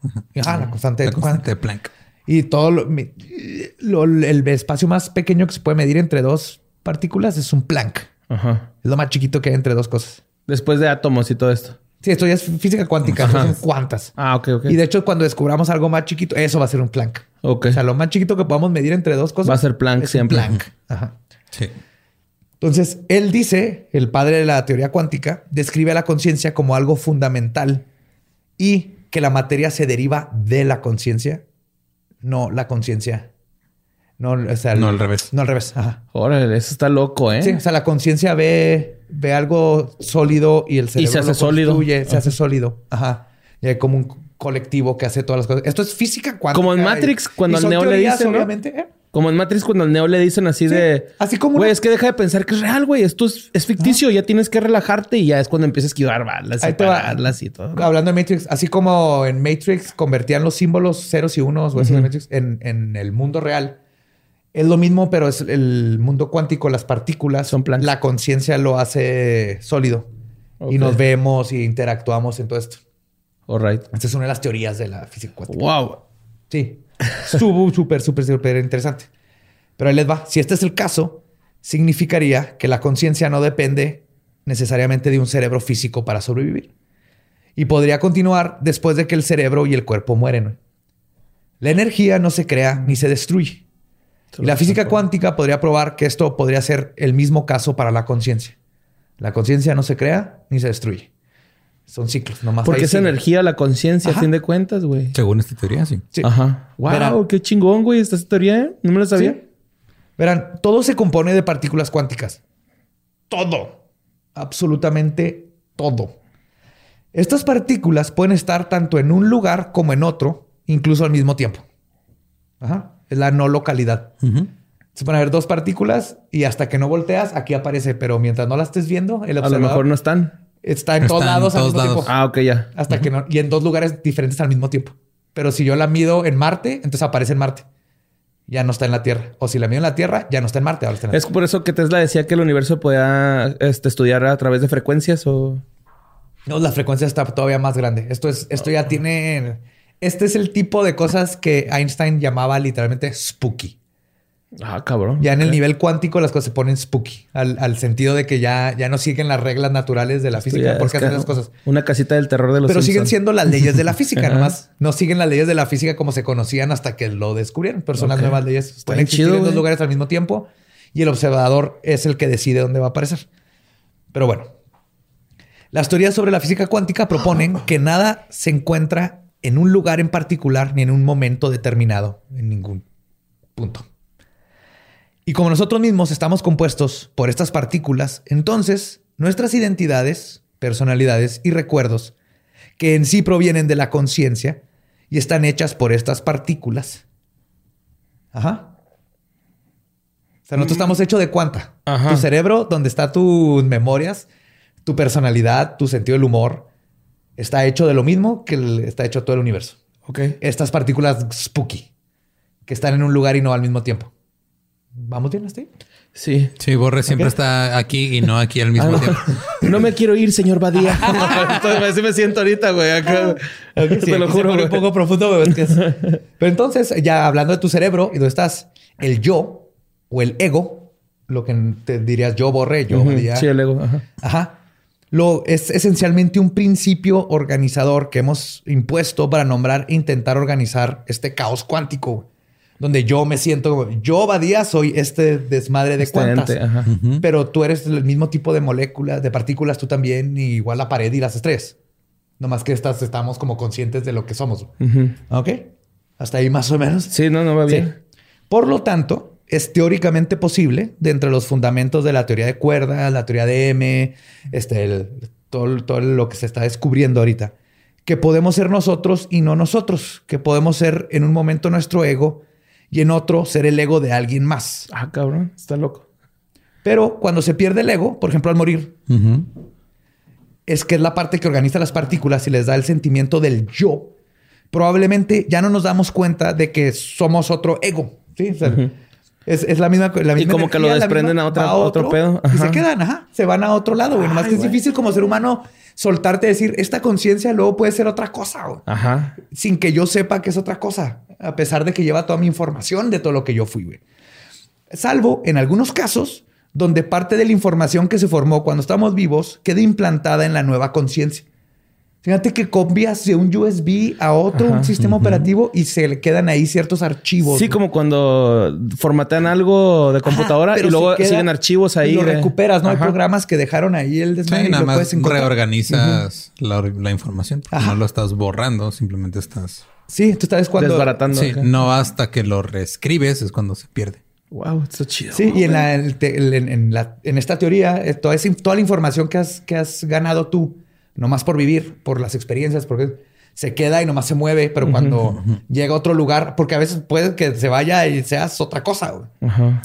Ajá, la constante, La de constante de Planck. Y todo lo, el espacio más pequeño que se puede medir entre dos partículas es un Planck. Ajá. Es lo más chiquito que hay entre dos cosas. Después de átomos y todo esto. Sí, esto ya es física cuántica, Ajá. son cuantas. Ah, ok, ok. Y de hecho, cuando descubramos algo más chiquito, eso va a ser un Planck. Ok. O sea, lo más chiquito que podamos medir entre dos cosas Va a ser Planck siempre. Planck. Ajá. Sí. Entonces, él dice, el padre de la teoría cuántica, describe a la conciencia como algo fundamental y que la materia se deriva de la conciencia, no la conciencia. No, o sea, el- No al revés. No al revés. Ajá. Órale, eso está loco, ¿eh? Sí, o sea, la conciencia ve, ve algo sólido y el cerebro se hace lo sólido. se Ajá. hace sólido. Ajá. Y hay como un colectivo que hace todas las cosas. Esto es física cuántica. Como en y- Matrix, cuando y al Neo le dicen, ¿no? obviamente. ¿eh? Como en Matrix cuando al Neo le dicen así Sí, de... así como Güey, es que deja de pensar que es real, güey. Esto es, es ficticio. Ya tienes que relajarte y ya es cuando empiezas a esquivar balas y pararlas y todo. Hablando de Matrix, así como en Matrix convertían los símbolos ceros y unos o eso de Matrix en, en el mundo real, es lo mismo, pero es el mundo cuántico, las partículas, Son planos. la conciencia lo hace sólido y nos vemos y interactuamos en todo esto. All right. Esta es una de las teorías de la física cuántica. Wow. Sí, súper, súper, súper interesante. Pero ahí les va. Si este es el caso, significaría que la conciencia no depende necesariamente de un cerebro físico para sobrevivir. Y podría continuar después de que el cerebro y el cuerpo mueren. La energía no se crea ni se destruye. Y la física cuántica podría probar que esto podría ser el mismo caso para la conciencia. La conciencia no se crea ni se destruye. Son ciclos, nomás. Porque esa sigue. energía, la conciencia, a fin de cuentas, güey. Según esta teoría, sí. Sí. Ajá. Wow, Verán. qué chingón, güey. Esta teoría, ¿eh? No me la sabía. Sí. Verán, todo se compone de partículas cuánticas. Todo. Absolutamente todo. Estas partículas pueden estar tanto en un lugar como en otro, incluso al mismo tiempo. Ajá. Es la no localidad. Se van a ver dos partículas y hasta que no volteas, aquí aparece, pero mientras no la estés viendo, el A lo observador mejor no están. Está en Está todos en lados al mismo lados. tiempo. Ah, ok, ya. Hasta que no, y en dos lugares diferentes al mismo tiempo. Pero si yo la mido en Marte, entonces aparece en Marte. Ya no está en la Tierra. O si la mido en la Tierra, ya no está en Marte, ahora está en la Es por eso que Tesla decía que el universo podía este, estudiar a través de frecuencias o... No, la frecuencia está todavía más grande. Esto es, esto ya tiene. Este es el tipo de cosas que Einstein llamaba literalmente spooky. Ah, cabrón. Ya en el nivel cuántico las cosas se ponen spooky, al, al sentido de que ya, ya no siguen las reglas naturales de la Esto física porque hacen las cosas. Una casita del terror de los Pero siguen siendo las leyes de la física, [LAUGHS] nomás no siguen las leyes de la física como se conocían hasta que lo descubrieron. Pero son las nuevas leyes. Está Pueden bien existir chido, en dos lugares al mismo tiempo y el observador es el que decide dónde va a aparecer. Pero bueno, las teorías sobre la física cuántica proponen [LAUGHS] que nada se encuentra en un lugar en particular ni en un momento determinado, en ningún punto. Y como nosotros mismos estamos compuestos por estas partículas, entonces nuestras identidades, personalidades y recuerdos, que en sí provienen de la conciencia y están hechas por estas partículas. Ajá. O sea, nosotros estamos hechos de cuánta. Ajá. Tu cerebro, donde están tus memorias, tu personalidad, tu sentido del humor, está hecho de lo mismo que está hecho todo el universo. Ok. Estas partículas spooky, que están en un lugar y no al mismo tiempo. ¿Vamos bien hasta ahí? Sí. Sí, Borre siempre está aquí y no aquí al mismo Ah, no. tiempo. [LAUGHS] No me quiero ir, señor Badía. [LAUGHS] Entonces, así me siento ahorita, güey. Acá. Te lo juro, un güey. poco profundo, es- [LAUGHS] Pero entonces, ya hablando de tu cerebro y dónde estás, el yo o el ego, lo que te dirías yo borré, yo Ujú. diría- Sí, el ego. Ajá. Ajá. Lo, es esencialmente un principio organizador que hemos impuesto para nombrar e intentar organizar este caos cuántico, güey. Donde yo me siento como yo, Badía, soy este desmadre de Este cuantas. ente, ajá. Pero tú eres el mismo tipo de moléculas, de partículas, tú también, y igual la pared y las estrellas. No más que estas estamos como conscientes de lo que somos. Ujú. ¿Ok? Hasta ahí más o menos. Sí, no, no va Sí. bien. Por lo tanto, es teóricamente posible, de entre los fundamentos de la teoría de cuerdas, la teoría de M, este, el- todo, todo lo que se está descubriendo ahorita, que podemos ser nosotros y no nosotros, que podemos ser en un momento nuestro ego y en otro ser el ego de alguien más. Ah, cabrón. Está loco. Pero cuando se pierde el ego, por ejemplo, al morir, es que es la parte que organiza las partículas y les da el sentimiento del yo, probablemente ya no nos damos cuenta de que somos otro ego. ¿sí? O sea, es, es la misma. La misma como que lo desprenden misma- a otra- va otro pedo. Y se quedan, ajá. Se van a otro lado, güey. Nomás que es difícil como ser humano soltarte y decir, esta conciencia luego puede ser otra cosa, güey, Ajá. sin que yo sepa que es otra cosa, a pesar de que lleva toda mi información de todo lo que yo fui, güey. Salvo en algunos casos donde parte de la información que se formó cuando estamos vivos queda implantada en la nueva conciencia. Fíjate que copias de un USB a otro, Ajá. un sistema operativo, y se le quedan ahí ciertos archivos. Sí, güey. como cuando formatean algo de computadora Ajá, y luego si queda- siguen archivos ahí. y lo de- recuperas, ¿no? Hay programas que dejaron ahí el desmadre Sí, y nada lo más puedes encontrar. reorganizas la, la información. No lo estás borrando, simplemente estás... Sí, tú sabes cuando... Desbaratando. Sí, acá. no hasta que lo reescribes es cuando se pierde. Wow, está chido. Sí, y en, la, el te- el- en, en la- en esta teoría, eh, toda, esa- toda la información que has, que has ganado tú, nomás por vivir, por las experiencias, porque se queda y nomás se mueve, pero cuando llega a otro lugar, porque a veces puede que se vaya y seas otra cosa. güey. Ajá.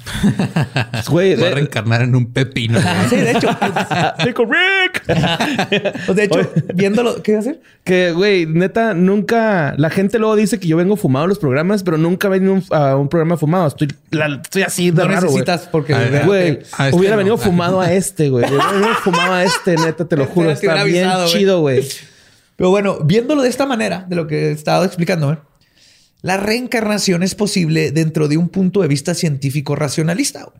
Pues, Güey, Va a de- reencarnar en un pepino. güey. Sí, de hecho. [LAUGHS] Pickle Rick. [LAUGHS] pues, de hecho, viéndolo, ¿qué iba a hacer? Que, güey, neta, nunca... La gente luego dice que yo vengo fumado a los programas, pero nunca vengo un- a un programa fumado. Estoy, la- estoy así de No raro, güey. necesitas porque... Ah, Güey, este hubiera no. venido fumado a este, güey. Hubiera venido fumado a este, neta, te lo [LAUGHS] juro. te Está bien avisado, güey. chido, güey. Pero bueno, viéndolo de esta manera, de lo que he estado explicando, ¿eh? la reencarnación es posible dentro de un punto de vista científico racionalista. güey.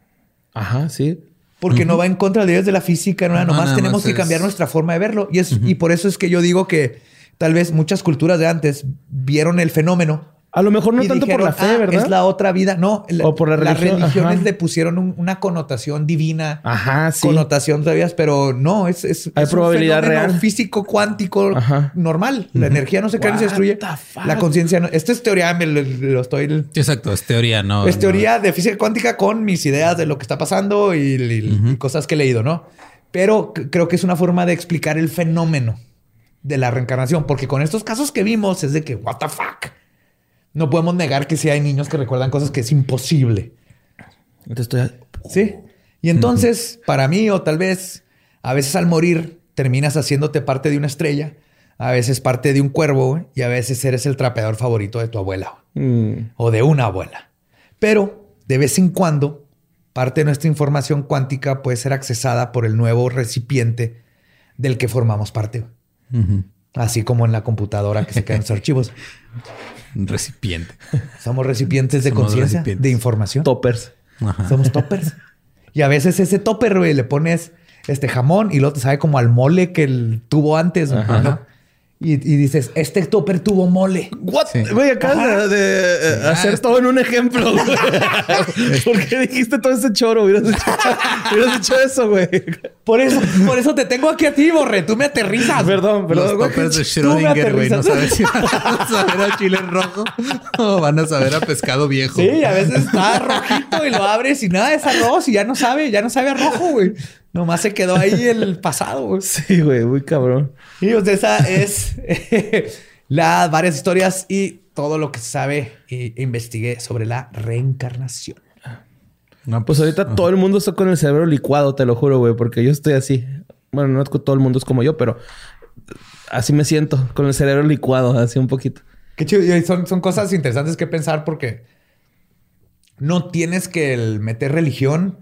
Ajá, sí. Porque no va en contra de de la física, no, No, nomás nada tenemos más que es- cambiar nuestra forma de verlo. Y, es, y por eso es que yo digo que tal vez muchas culturas de antes vieron el fenómeno. A lo mejor no y tanto por la fe, "Ah, ¿verdad? Es la otra vida. No, O por la las religión, religiones ajá. le pusieron un- una connotación divina. Ajá, sí. Connotación todavía, pero no, es, es, Hay es probabilidad un fenómeno real. físico cuántico Ajá. normal. La energía no se crea ni se What destruye. the fuck? La conciencia no. Esto es teoría, me lo, lo estoy exacto, es teoría, no. es no. teoría de física cuántica con mis ideas de lo que está pasando y, y- y cosas que he leído, ¿no? Pero creo que es una forma de explicar el fenómeno de la reencarnación, porque con estos casos que vimos es de que, what the fuck. No podemos negar que sí hay niños que recuerdan cosas que es imposible. Entonces estoy... Sí. Y entonces, para mí, o tal vez, a veces al morir, terminas haciéndote parte de una estrella, a veces parte de un cuervo y a veces eres el trapeador favorito de tu abuela Mm. o de una abuela. Pero de vez en cuando, parte de nuestra información cuántica puede ser accesada por el nuevo recipiente del que formamos parte. Así como en la computadora que se quedan los [LAUGHS] archivos. Un recipiente. Somos recipientes de conciencia, de información. Toppers. Somos toppers. Y a veces ese topper, güey, le pones este jamón y luego te sabe como al mole que el tuvo antes. Ajá. Y, y dices, este topper tuvo mole. What? Sí. Güey, acabas de, de, hacer todo en un ejemplo, güey. [LAUGHS] ¿Por qué dijiste todo ese choro? Hubieras hecho, [LAUGHS] hubieras hecho eso, güey. Por eso, por eso te tengo aquí a ti, Borre. Tú me aterrizas. Perdón, Los perdón. güey. toppers de tú me Schrödinger, güey. No aterrizas. sabes si van a saber a chile rojo o van a saber a pescado viejo. Sí, a veces está rojito y lo abres y nada, es arroz y ya no sabe, ya no sabe a rojo, güey. Nomás se quedó ahí el [LAUGHS] pasado, güey. Sí, güey, muy cabrón. Y pues esa es [LAUGHS] las varias historias y todo lo que se sabe e investigué sobre la reencarnación. No, Pues ahorita todo el mundo está con el cerebro licuado, te lo juro, güey, porque yo estoy así. Bueno, no es que todo el mundo es como yo, pero así me siento, con el cerebro licuado, así un poquito. Qué chido. Y son, son cosas interesantes que pensar porque no tienes que el meter religión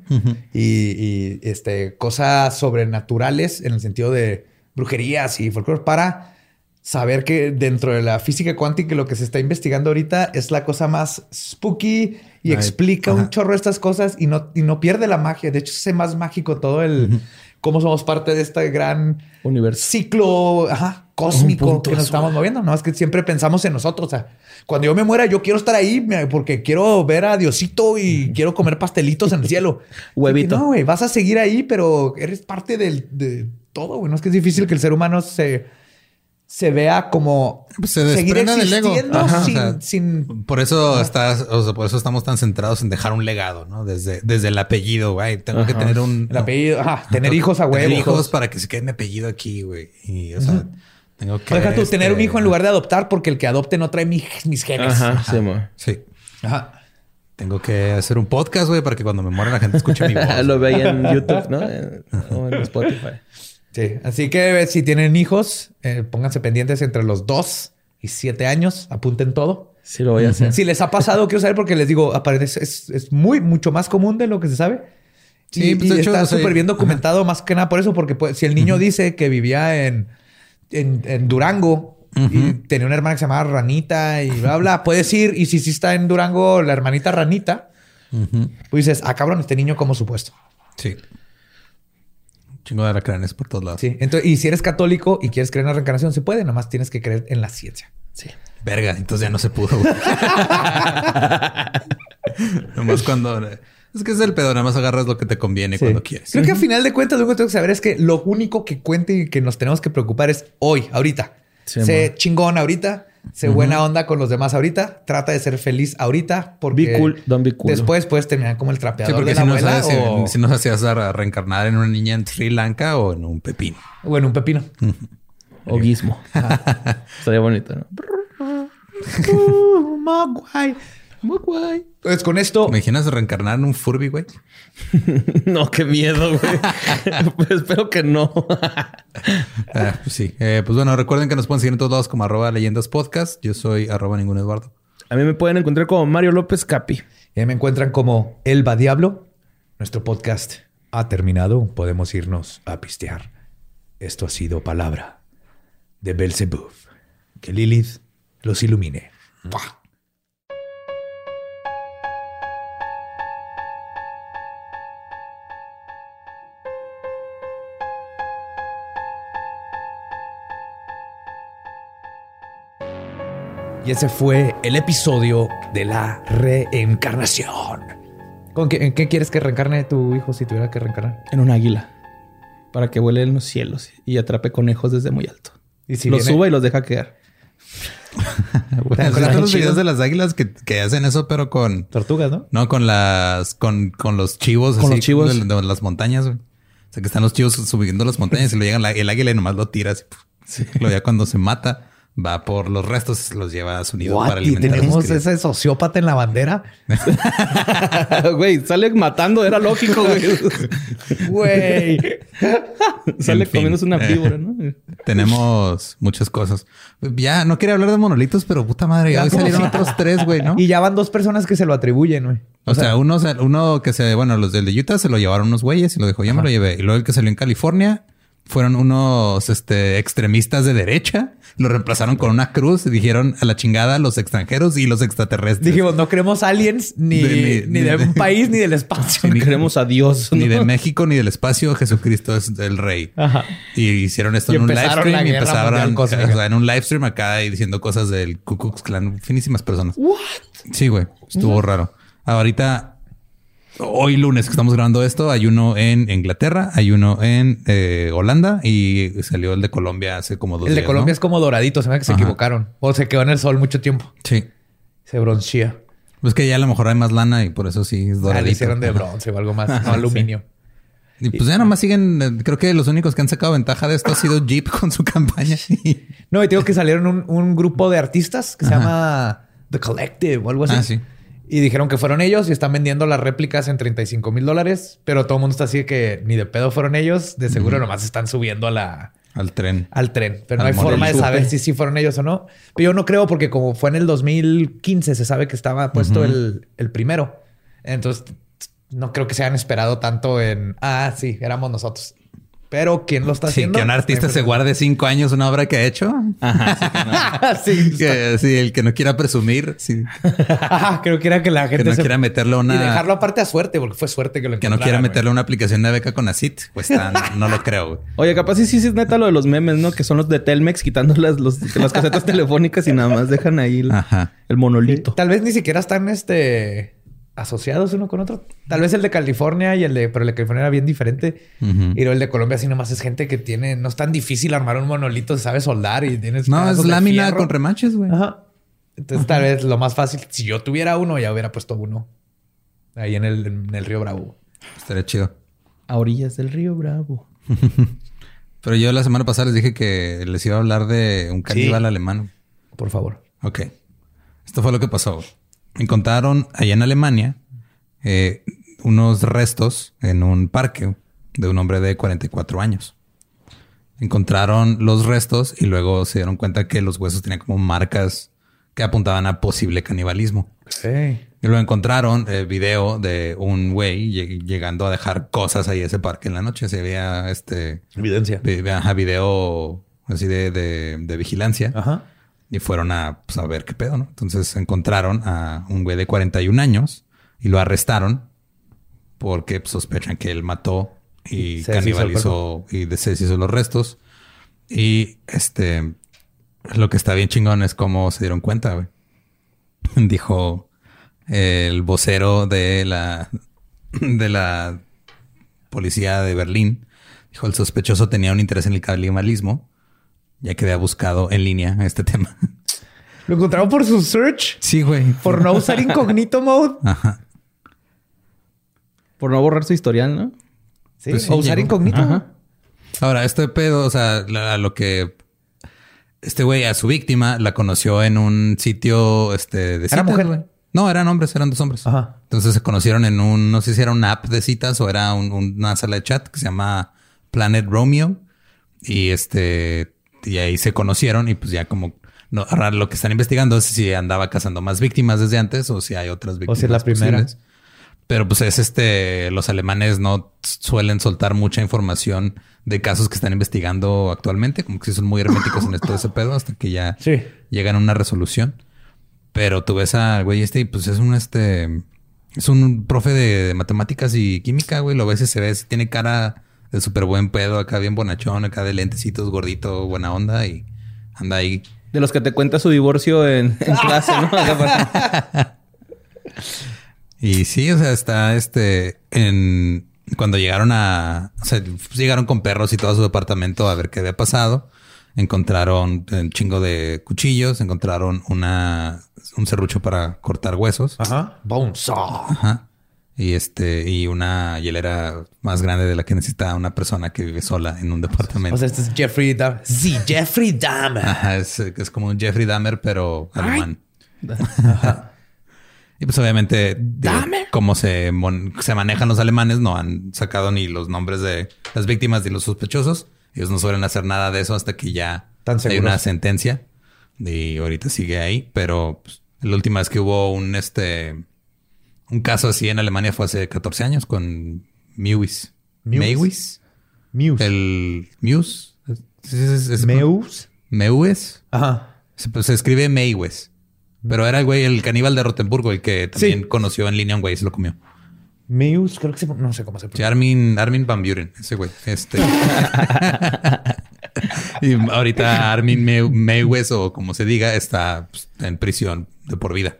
y, y, este, cosas sobrenaturales en el sentido de brujerías y folclore para saber que dentro de la física cuántica lo que se está investigando ahorita es la cosa más spooky y Ay, explica un chorro de estas cosas y no, y no pierde la magia. De hecho, es más mágico todo el cómo somos parte de este gran Universo. ciclo ajá, cósmico que nos estamos moviendo. No es que siempre pensamos en nosotros. O sea, cuando yo me muera, yo quiero estar ahí porque quiero ver a Diosito y quiero comer pastelitos en el cielo. [LAUGHS] Huevito. No, güey, vas a seguir ahí, pero eres parte del, de todo. Güey, no es que es difícil que el ser humano se, se vea como Pues se seguir desprenda del ego. existiendo Ajá, o sin, sea, sin Por eso estás, o sea, por eso estamos tan centrados en dejar un legado, ¿no? Desde, desde el apellido, güey. Tengo que Ajá. tener un el apellido. Ajá, tener hijos a huevo. Tener hijos para que se quede mi apellido aquí, güey. Y, o sea, tengo que. Deja tú tener un este, hijo en lugar de adoptar porque el que adopte no trae mi- mis genes. Ajá, sí, mo. Sí. Ajá. Tengo que hacer un podcast, güey, para que cuando me muera la gente escuche mi [LAUGHS] voz. Lo veía en YouTube, ¿no? [LAUGHS] O en Spotify. Sí, así que eh, si tienen hijos, eh, pónganse pendientes entre los 2 y 7 años, apunten todo. Sí, lo voy a hacer. Si les ha pasado, quiero saber porque les digo, aparece, es, es muy, mucho más común de lo que se sabe. Sí, y, pues, y hecho, está súper bien documentado más que nada por eso, porque pues, si el niño dice que vivía en, en, en Durango y tenía una hermana que se llamaba Ranita y bla, bla, [LAUGHS] puedes ir y si sí está en Durango la hermanita Ranita, pues dices, ah, cabrón, este niño como supuesto. Sí. Chingo de alacranes por todos lados. Sí, entonces, y si eres católico y quieres creer en la reencarnación, se puede, nomás tienes que creer en la ciencia. Sí. Verga, entonces ya no se pudo. [LAUGHS] Nomás cuando. Es que es el pedo, nada más agarras lo que te conviene Sí. cuando quieres. Creo que a final de cuentas, lo único que tengo que saber es que lo único que cuente y que nos tenemos que preocupar es hoy, ahorita. Sí, sé man. chingón ahorita, sé buena onda con los demás ahorita, trata de ser feliz ahorita porque Be cool, don't be cool. después puedes terminar como el Sí, trapeador porque de si la no abuela sabes o, si, si nos hacías a reencarnar en una niña en Sri Lanka o en un pepino. o en un pepino. [LAUGHS] O Gizmo. [LAUGHS] Estaría bonito, ¿no? [LAUGHS] Uh, Mogwai. Mogwai. Pues con esto, ¿Me imaginas reencarnar en un Furby, güey? [LAUGHS] No, qué miedo, güey. [LAUGHS] pues espero que no. Ah, pues sí. Eh, pues bueno, recuerden que nos pueden seguir en todos lados como arroba leyendas podcast. Yo soy arroba ningún Eduardo. A mí me pueden encontrar como Mario López Capi. ya me encuentran como Elba Diablo. Nuestro podcast ha terminado. Podemos irnos a pistear. Esto ha sido palabra de Belzebub. Que Lilith los ilumine. ¡Mua! Y ese fue el episodio de la reencarnación. ¿Con qué, ¿En qué quieres que reencarne tu hijo si tuviera que reencarnar? En un águila. Para que vuele en los cielos y atrape conejos desde muy alto. Y si los viene- suba y los deja quedar. [LAUGHS] Bueno, ¿Has ¿has visto visto los videos de las águilas que, que hacen eso, pero con... Tortugas, ¿no? No, con las... Con, con los chivos. Con así, los chivos. De, de las montañas, güey. O sea, que están los chivos subiendo las montañas y lo llegan la- el águila y nomás lo tira así. puf. Luego ya cuando se mata, va por los restos, los lleva a su nido What? para ¿Y alimentar sus tenemos ese sociópata en la bandera? [LAUGHS] Güey, sale matando, era lógico, güey. Güey. sale En fin. comiéndose una víbora, ¿no? Tenemos muchas cosas. Ya no quería hablar de monolitos, pero puta madre, ya hoy salieron otros tres, güey, ¿no? Y ya van dos personas que se lo atribuyen, güey. O sea, uno, se- uno que se, bueno, los del de Utah se lo llevaron unos güeyes y lo dejó, yo me lo llevé. Y luego el que salió en California fueron unos este, extremistas de derecha, lo reemplazaron con una cruz y dijeron a la chingada los extranjeros y los extraterrestres. Dijimos, no queremos aliens ni, De- ni, ni- de un país ni del espacio. [LAUGHS] Ni queremos a Dios. ni ¿no? de México ni del espacio, Jesucristo es el rey. Ajá. Y hicieron esto Y en un live stream y empezaron o sea, en un live stream acá y diciendo cosas del Ku Klux Klan. Finísimas personas. Sí, güey. Estuvo raro. Ahorita, hoy lunes que estamos grabando esto, hay uno en Inglaterra, hay uno en eh, Holanda y salió el de Colombia hace como dos El de días, Colombia ¿no? es como doradito. Se me que se Ajá. equivocaron. O se quedó en el sol mucho tiempo. Sí. Se bronchea. Pues que ya a lo mejor hay más lana y por eso sí es Ah, doradito. le hicieron de bronce o algo más. Ajá, [LAUGHS] no aluminio. Y pues ya nomás siguen, eh, creo que los únicos que han sacado ventaja de esto ha sido Jeep [LAUGHS] con su campaña. No, y tengo que salieron un, un grupo de artistas que se llama The Collective o algo así. Ah, sí. Y dijeron que fueron ellos y están vendiendo las réplicas en 35 mil dólares, pero todo el mundo está así de que ni de pedo fueron ellos. De seguro nomás están subiendo a la, Al tren. al tren, pero no hay forma de saber si sí fueron ellos o no. Pero yo no creo porque como fue en el 2015 se sabe que estaba puesto el, el primero. Entonces no creo que se hayan esperado tanto en, ah, sí, éramos nosotros. Pero ¿quién lo está Sí, haciendo? que un artista se guarde cinco años una obra que ha hecho. sí, Que, [LAUGHS] sí, el que no quiera presumir, sí, Ajá, [LAUGHS] creo que era que la gente que no se- quiera meterle y una, dejarlo aparte a suerte porque fue suerte que lo que no quiera meterle una aplicación de beca con ACIT, pues está- no, no lo creo. güey. [LAUGHS] Oye, capaz sí, sí, sí es neta lo de los memes, ¿no? Que son los de Telmex quitando las, los- las casetas telefónicas y nada más dejan ahí el, Ajá. el monolito. Tal vez ni siquiera están este asociados uno con otro. Tal vez el de California y el de, pero el de California era bien diferente. Ujú. Y el de Colombia así nomás es gente que tiene, no es tan difícil armar un monolito, se sabe soldar y tienes No, es lámina fierro. con remaches, güey. Ajá. Entonces tal vez lo más fácil, si yo tuviera uno, ya hubiera puesto uno ahí en el, en el río Bravo. Estaría chido. A orillas del río Bravo. [LAUGHS] Pero yo la semana pasada les dije que les iba a hablar de un caníbal alemán. Por favor. Ok. Esto fue lo que pasó. Encontraron allá en Alemania eh, unos restos en un parque de un hombre de 44 años. Encontraron los restos y luego se dieron cuenta que los huesos tenían como marcas que apuntaban a posible canibalismo. Sí. Y luego encontraron el video de un güey lleg- llegando a dejar cosas ahí a ese parque en la noche. Se veía este Evidencia. vi- ajá, video así de, de- de vigilancia. Ajá. Y fueron a, pues, a ver qué pedo, ¿no? Entonces encontraron a un güey de 41 años y lo arrestaron porque pues, sospechan que él mató y Se canibalizó y se deshizo los restos. Y este, lo que está bien chingón es cómo se dieron cuenta, güey. [LAUGHS] Dijo el vocero de la, de la policía de Berlín. Dijo, el sospechoso tenía un interés en el canibalismo, ya que había buscado en línea este tema. [LAUGHS] Lo encontraron por su search, Sí, güey. por no usar [LAUGHS] incognito mode. Ajá. Por no borrar su historial, ¿no? Sí, Pues sí, o usar llegó. incógnito. Ajá. Ahora, este pedo, o sea, la- a lo que este güey a su víctima la conoció en un sitio este de ¿Era citas, mujer? güey. No, eran hombres, eran dos hombres. Ajá. Entonces se conocieron en un, no sé si era una app de citas o era un- una sala de chat que se llama Planet Romeo. Y este, y ahí se conocieron y pues ya como, no, ahora lo que están investigando es si andaba cazando más víctimas desde antes o si hay otras víctimas. si es la primera. posibles. Pero pues es este, los alemanes no suelen soltar mucha información de casos que están investigando actualmente, como que sí son muy herméticos en todo ese pedo hasta que ya [LAUGHS] Sí. llegan a una resolución. Pero tú ves al güey este y pues es un este, es un profe de, de matemáticas y química, güey. Lo ves y se ve, tiene cara de súper buen pedo, acá bien bonachón, acá de lentecitos, gordito, buena onda y anda ahí. De los que te cuenta su divorcio en, en clase, ¿no? [LAUGHS] Y sí, o sea, está este en cuando llegaron a, o sea, llegaron con perros y todo a su departamento a ver qué había pasado. Encontraron un chingo de cuchillos, encontraron una un serrucho para cortar huesos. Ajá. Bone saw. Ajá. Y este, y una hielera más grande de la que necesita una persona que vive sola en un departamento. O sea, este es Jeffrey Dahmer. Sí, Jeffrey Dahmer. Ajá, es, es como un Jeffrey Dahmer, pero alemán. [LAUGHS] Y pues obviamente, digo, Dahmer. como se, se manejan los alemanes, no han sacado ni los nombres de las víctimas ni los sospechosos. Ellos no suelen hacer nada de eso hasta que ya Tan hay una sentencia. Y ahorita sigue ahí, pero pues, la última vez que hubo un este un caso así en Alemania fue hace 14 años con Mewis. Mewis. Mewis. El Muse. Es- es- es- Meus. Ajá. Se, pues, se escribe Maywes. Pero era el güey, el caníbal de Rotenburgo, el que también Sí. conoció en línea un güey y se lo comió. Meus, creo que se, no sé cómo se Sí, pronuncia. Armin, Armin Van Buren, ese güey. Este. [LAUGHS] y ahorita Armin Maywes, o como se diga, está pues, en prisión de por vida.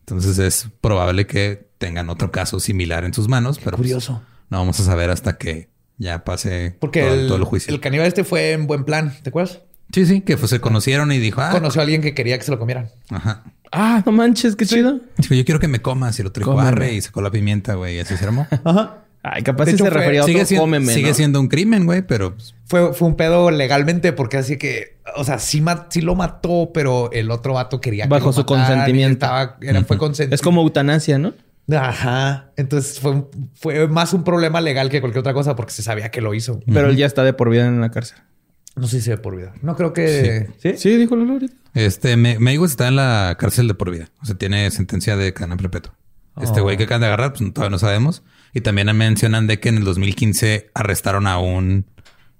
Entonces es probable que tengan otro caso similar en sus manos, pero pues, Curioso. no vamos a saber hasta que ya pase Porque todo, el, todo el juicio. el caníbal este fue en buen plan, ¿te acuerdas? Sí, sí, que pues, se conocieron y dijo, ah, Conoció a alguien que quería que se lo comieran. ajá. Ah, no manches, qué chido. Dijo, yo quiero que me comas. Y el otro dijo, arre, y sacó la pimienta, güey, y así se armó. [LAUGHS] Ajá. Ay, capaz De si hecho, se fue- refería a otro sigue siendo, cómeme, sigue ¿no? siendo un crimen, güey, pero pues, Fue, fue un pedo legalmente porque así que, o sea, sí, sí lo mató, pero el otro vato quería que Bajo lo su mataran y consentimiento. estaba- era, fue consentimiento. Es como eutanasia, ¿no? Ajá. Entonces fue, fue más un problema legal que cualquier otra cosa porque se sabía que lo hizo. Pero él ya está de por vida en la cárcel. No sé si de por vida. No creo que. Sí. Sí, dijo Lolo ahorita. este Me- Mayweather está en la cárcel de por vida. O sea, tiene sentencia de cadena perpetua. Este Oh. güey que acaban de agarrar, pues todavía no sabemos. Y también mencionan de que en el 2015 arrestaron a un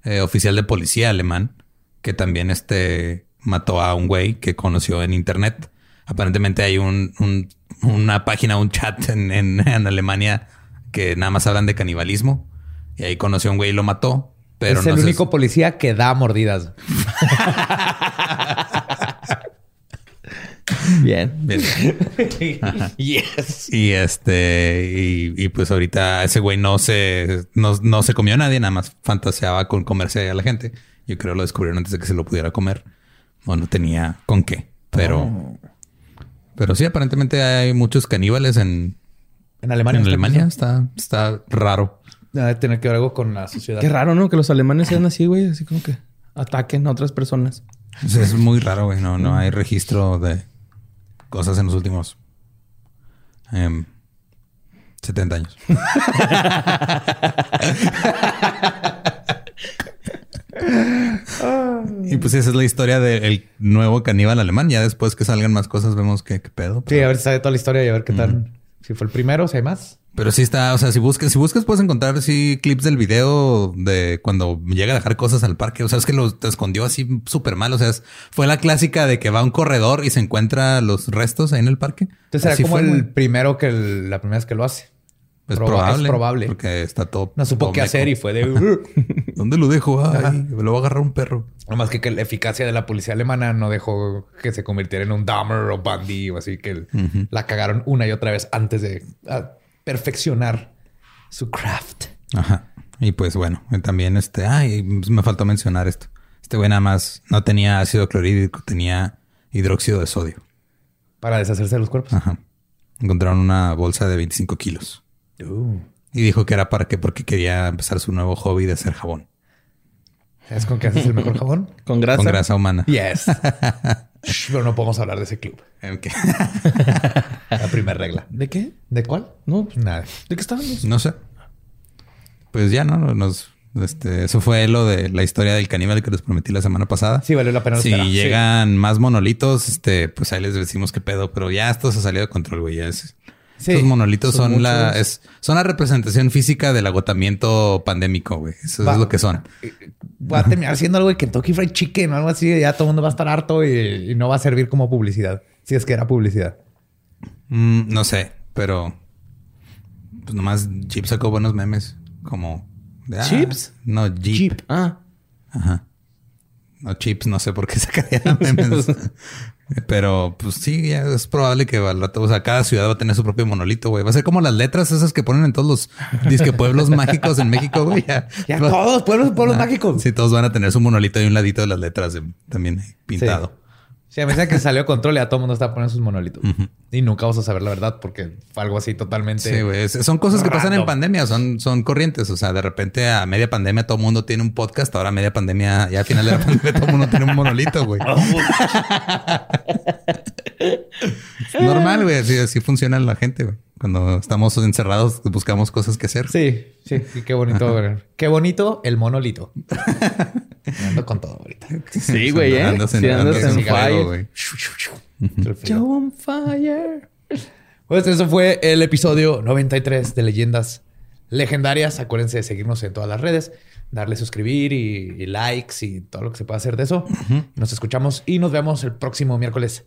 eh, oficial de policía alemán que también este mató a un güey que conoció en internet. Aparentemente hay un, un- una página, un chat en, en- en Alemania que nada más hablan de canibalismo. Y ahí conoció a un güey y lo mató. Pero es no el único policía que da mordidas. [LAUGHS] Bien. Bien. yes. Y este, y, y pues ahorita ese güey no se, no, no se comió a nadie, nada más fantaseaba con comerse a la gente. Yo creo lo descubrieron antes de que se lo pudiera comer. O no tenía con qué. Pero, pero sí, aparentemente hay muchos caníbales en, En Alemania. en está Alemania. Está, está raro. Debe tener que ver algo con la sociedad. Qué raro, ¿no? Que los alemanes sean así, güey. Así como que ataquen a otras personas. Es muy raro, güey. No, no hay registro de cosas en los últimos em, 70 años. [LAUGHS] y pues esa es la historia del nuevo caníbal alemán. Ya después que salgan más cosas vemos qué, qué pedo. Sí, a ver si sabe toda la historia y a ver qué tal. Si fue el primero, si hay más. pero sí está, o sea, si buscas, si buscas puedes encontrar sí clips del video de cuando llega a dejar cosas al parque. O sea, es que lo te escondió así súper mal. O sea, es- fue la clásica de que va a un corredor y se encuentra los restos ahí en el parque. Entonces era como fue, el güey. primero que el- la primera vez que lo hace. Es Proba- probable. Es probable. Porque está todo. No supo todo qué meco. hacer y fue de... [LAUGHS] ¿Dónde lo dejo? Ay, me lo va a agarrar un perro. Nomás que, que la eficacia de la policía alemana no dejó que se convirtiera en un Dahmer o Bundy o así que la cagaron una y otra vez antes de perfeccionar su craft. Ajá. Y pues bueno, también este, ay, pues me faltó mencionar esto. Este güey nada más no tenía ácido clorhídrico, tenía hidróxido de sodio. Para deshacerse de los cuerpos. Ajá. Encontraron una bolsa de 25 kilos. Uh. Y dijo que era para qué, porque quería empezar su nuevo hobby de hacer jabón ¿Sabes con qué haces el mejor jabón? [LAUGHS] Con grasa. con grasa humana. Yes. [LAUGHS] Shh, Pero no podemos hablar de ese club. [LAUGHS] La primera regla. ¿De qué? ¿De cuál? No, pues, Nada. ¿de qué estábamos? No sé. Pues ya, ¿no? Nos, este, eso fue lo de la historia del caníbal que les prometí la semana pasada. Sí, valió la pena Si esperar. llegan más monolitos, este, pues ahí les decimos qué pedo, pero ya esto se salió de control, güey. Ya es- Sí, Estos monolitos son son, la, es, son la representación física del agotamiento pandémico, güey. Eso Va. es lo que son. Va a terminar siendo algo de Kentucky Fried Chicken o algo así. Ya todo el mundo va a estar harto y, y no va a servir como publicidad. Si es que era publicidad. Mm, no sé, pero pues nomás Jeep sacó buenos memes, como de, ah, ¿Chips? No, Jeep. Jeep. Ah, Ajá. No, chips, no sé por qué [LAUGHS] sacarían memes. [LAUGHS] Pero pues sí, ya es probable que al rato, o sea, cada ciudad va a tener su propio monolito, güey. Va a ser como las letras esas que ponen en todos los disque pueblos [LAUGHS] mágicos en México, güey. Ya, Ya Va- todos, pueblos, pueblos mágicos. Sí, todos van a tener su monolito y un ladito de las letras de- también pintado. Sí, a medida que salió control, ya todo el mundo está poniendo sus monolitos. Y nunca vamos a saber la verdad porque fue algo así totalmente. Sí, güey. Son cosas que pasan en pandemia, son, son corrientes. O sea, de repente a media pandemia todo el mundo tiene un podcast. Ahora a media pandemia, ya al final de la [LAUGHS] pandemia todo el mundo tiene un monolito, güey. [LAUGHS] [LAUGHS] normal, güey. Así, así funciona la gente, güey. Cuando estamos encerrados, buscamos cosas que hacer. Sí, sí, qué bonito. qué bonito el monolito. ando con todo ahorita. Sí, güey, ¿eh? Andas en, en fire. güey. Joe on fire. Pues eso fue el episodio 93 de Leyendas Legendarias. Acuérdense de seguirnos en todas las redes, darle suscribir y, likes y todo lo que se pueda hacer de eso. Nos escuchamos y nos vemos el próximo miércoles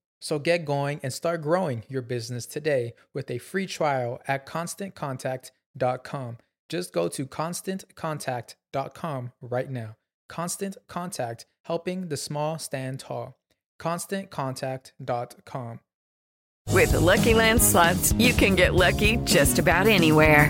So get going and start growing your business today with a free trial at constantcontact.com. Just go to constantcontact.com right now. Constant Contact, helping the small stand tall. ConstantContact.com. With the Lucky Land slots, you can get lucky just about anywhere.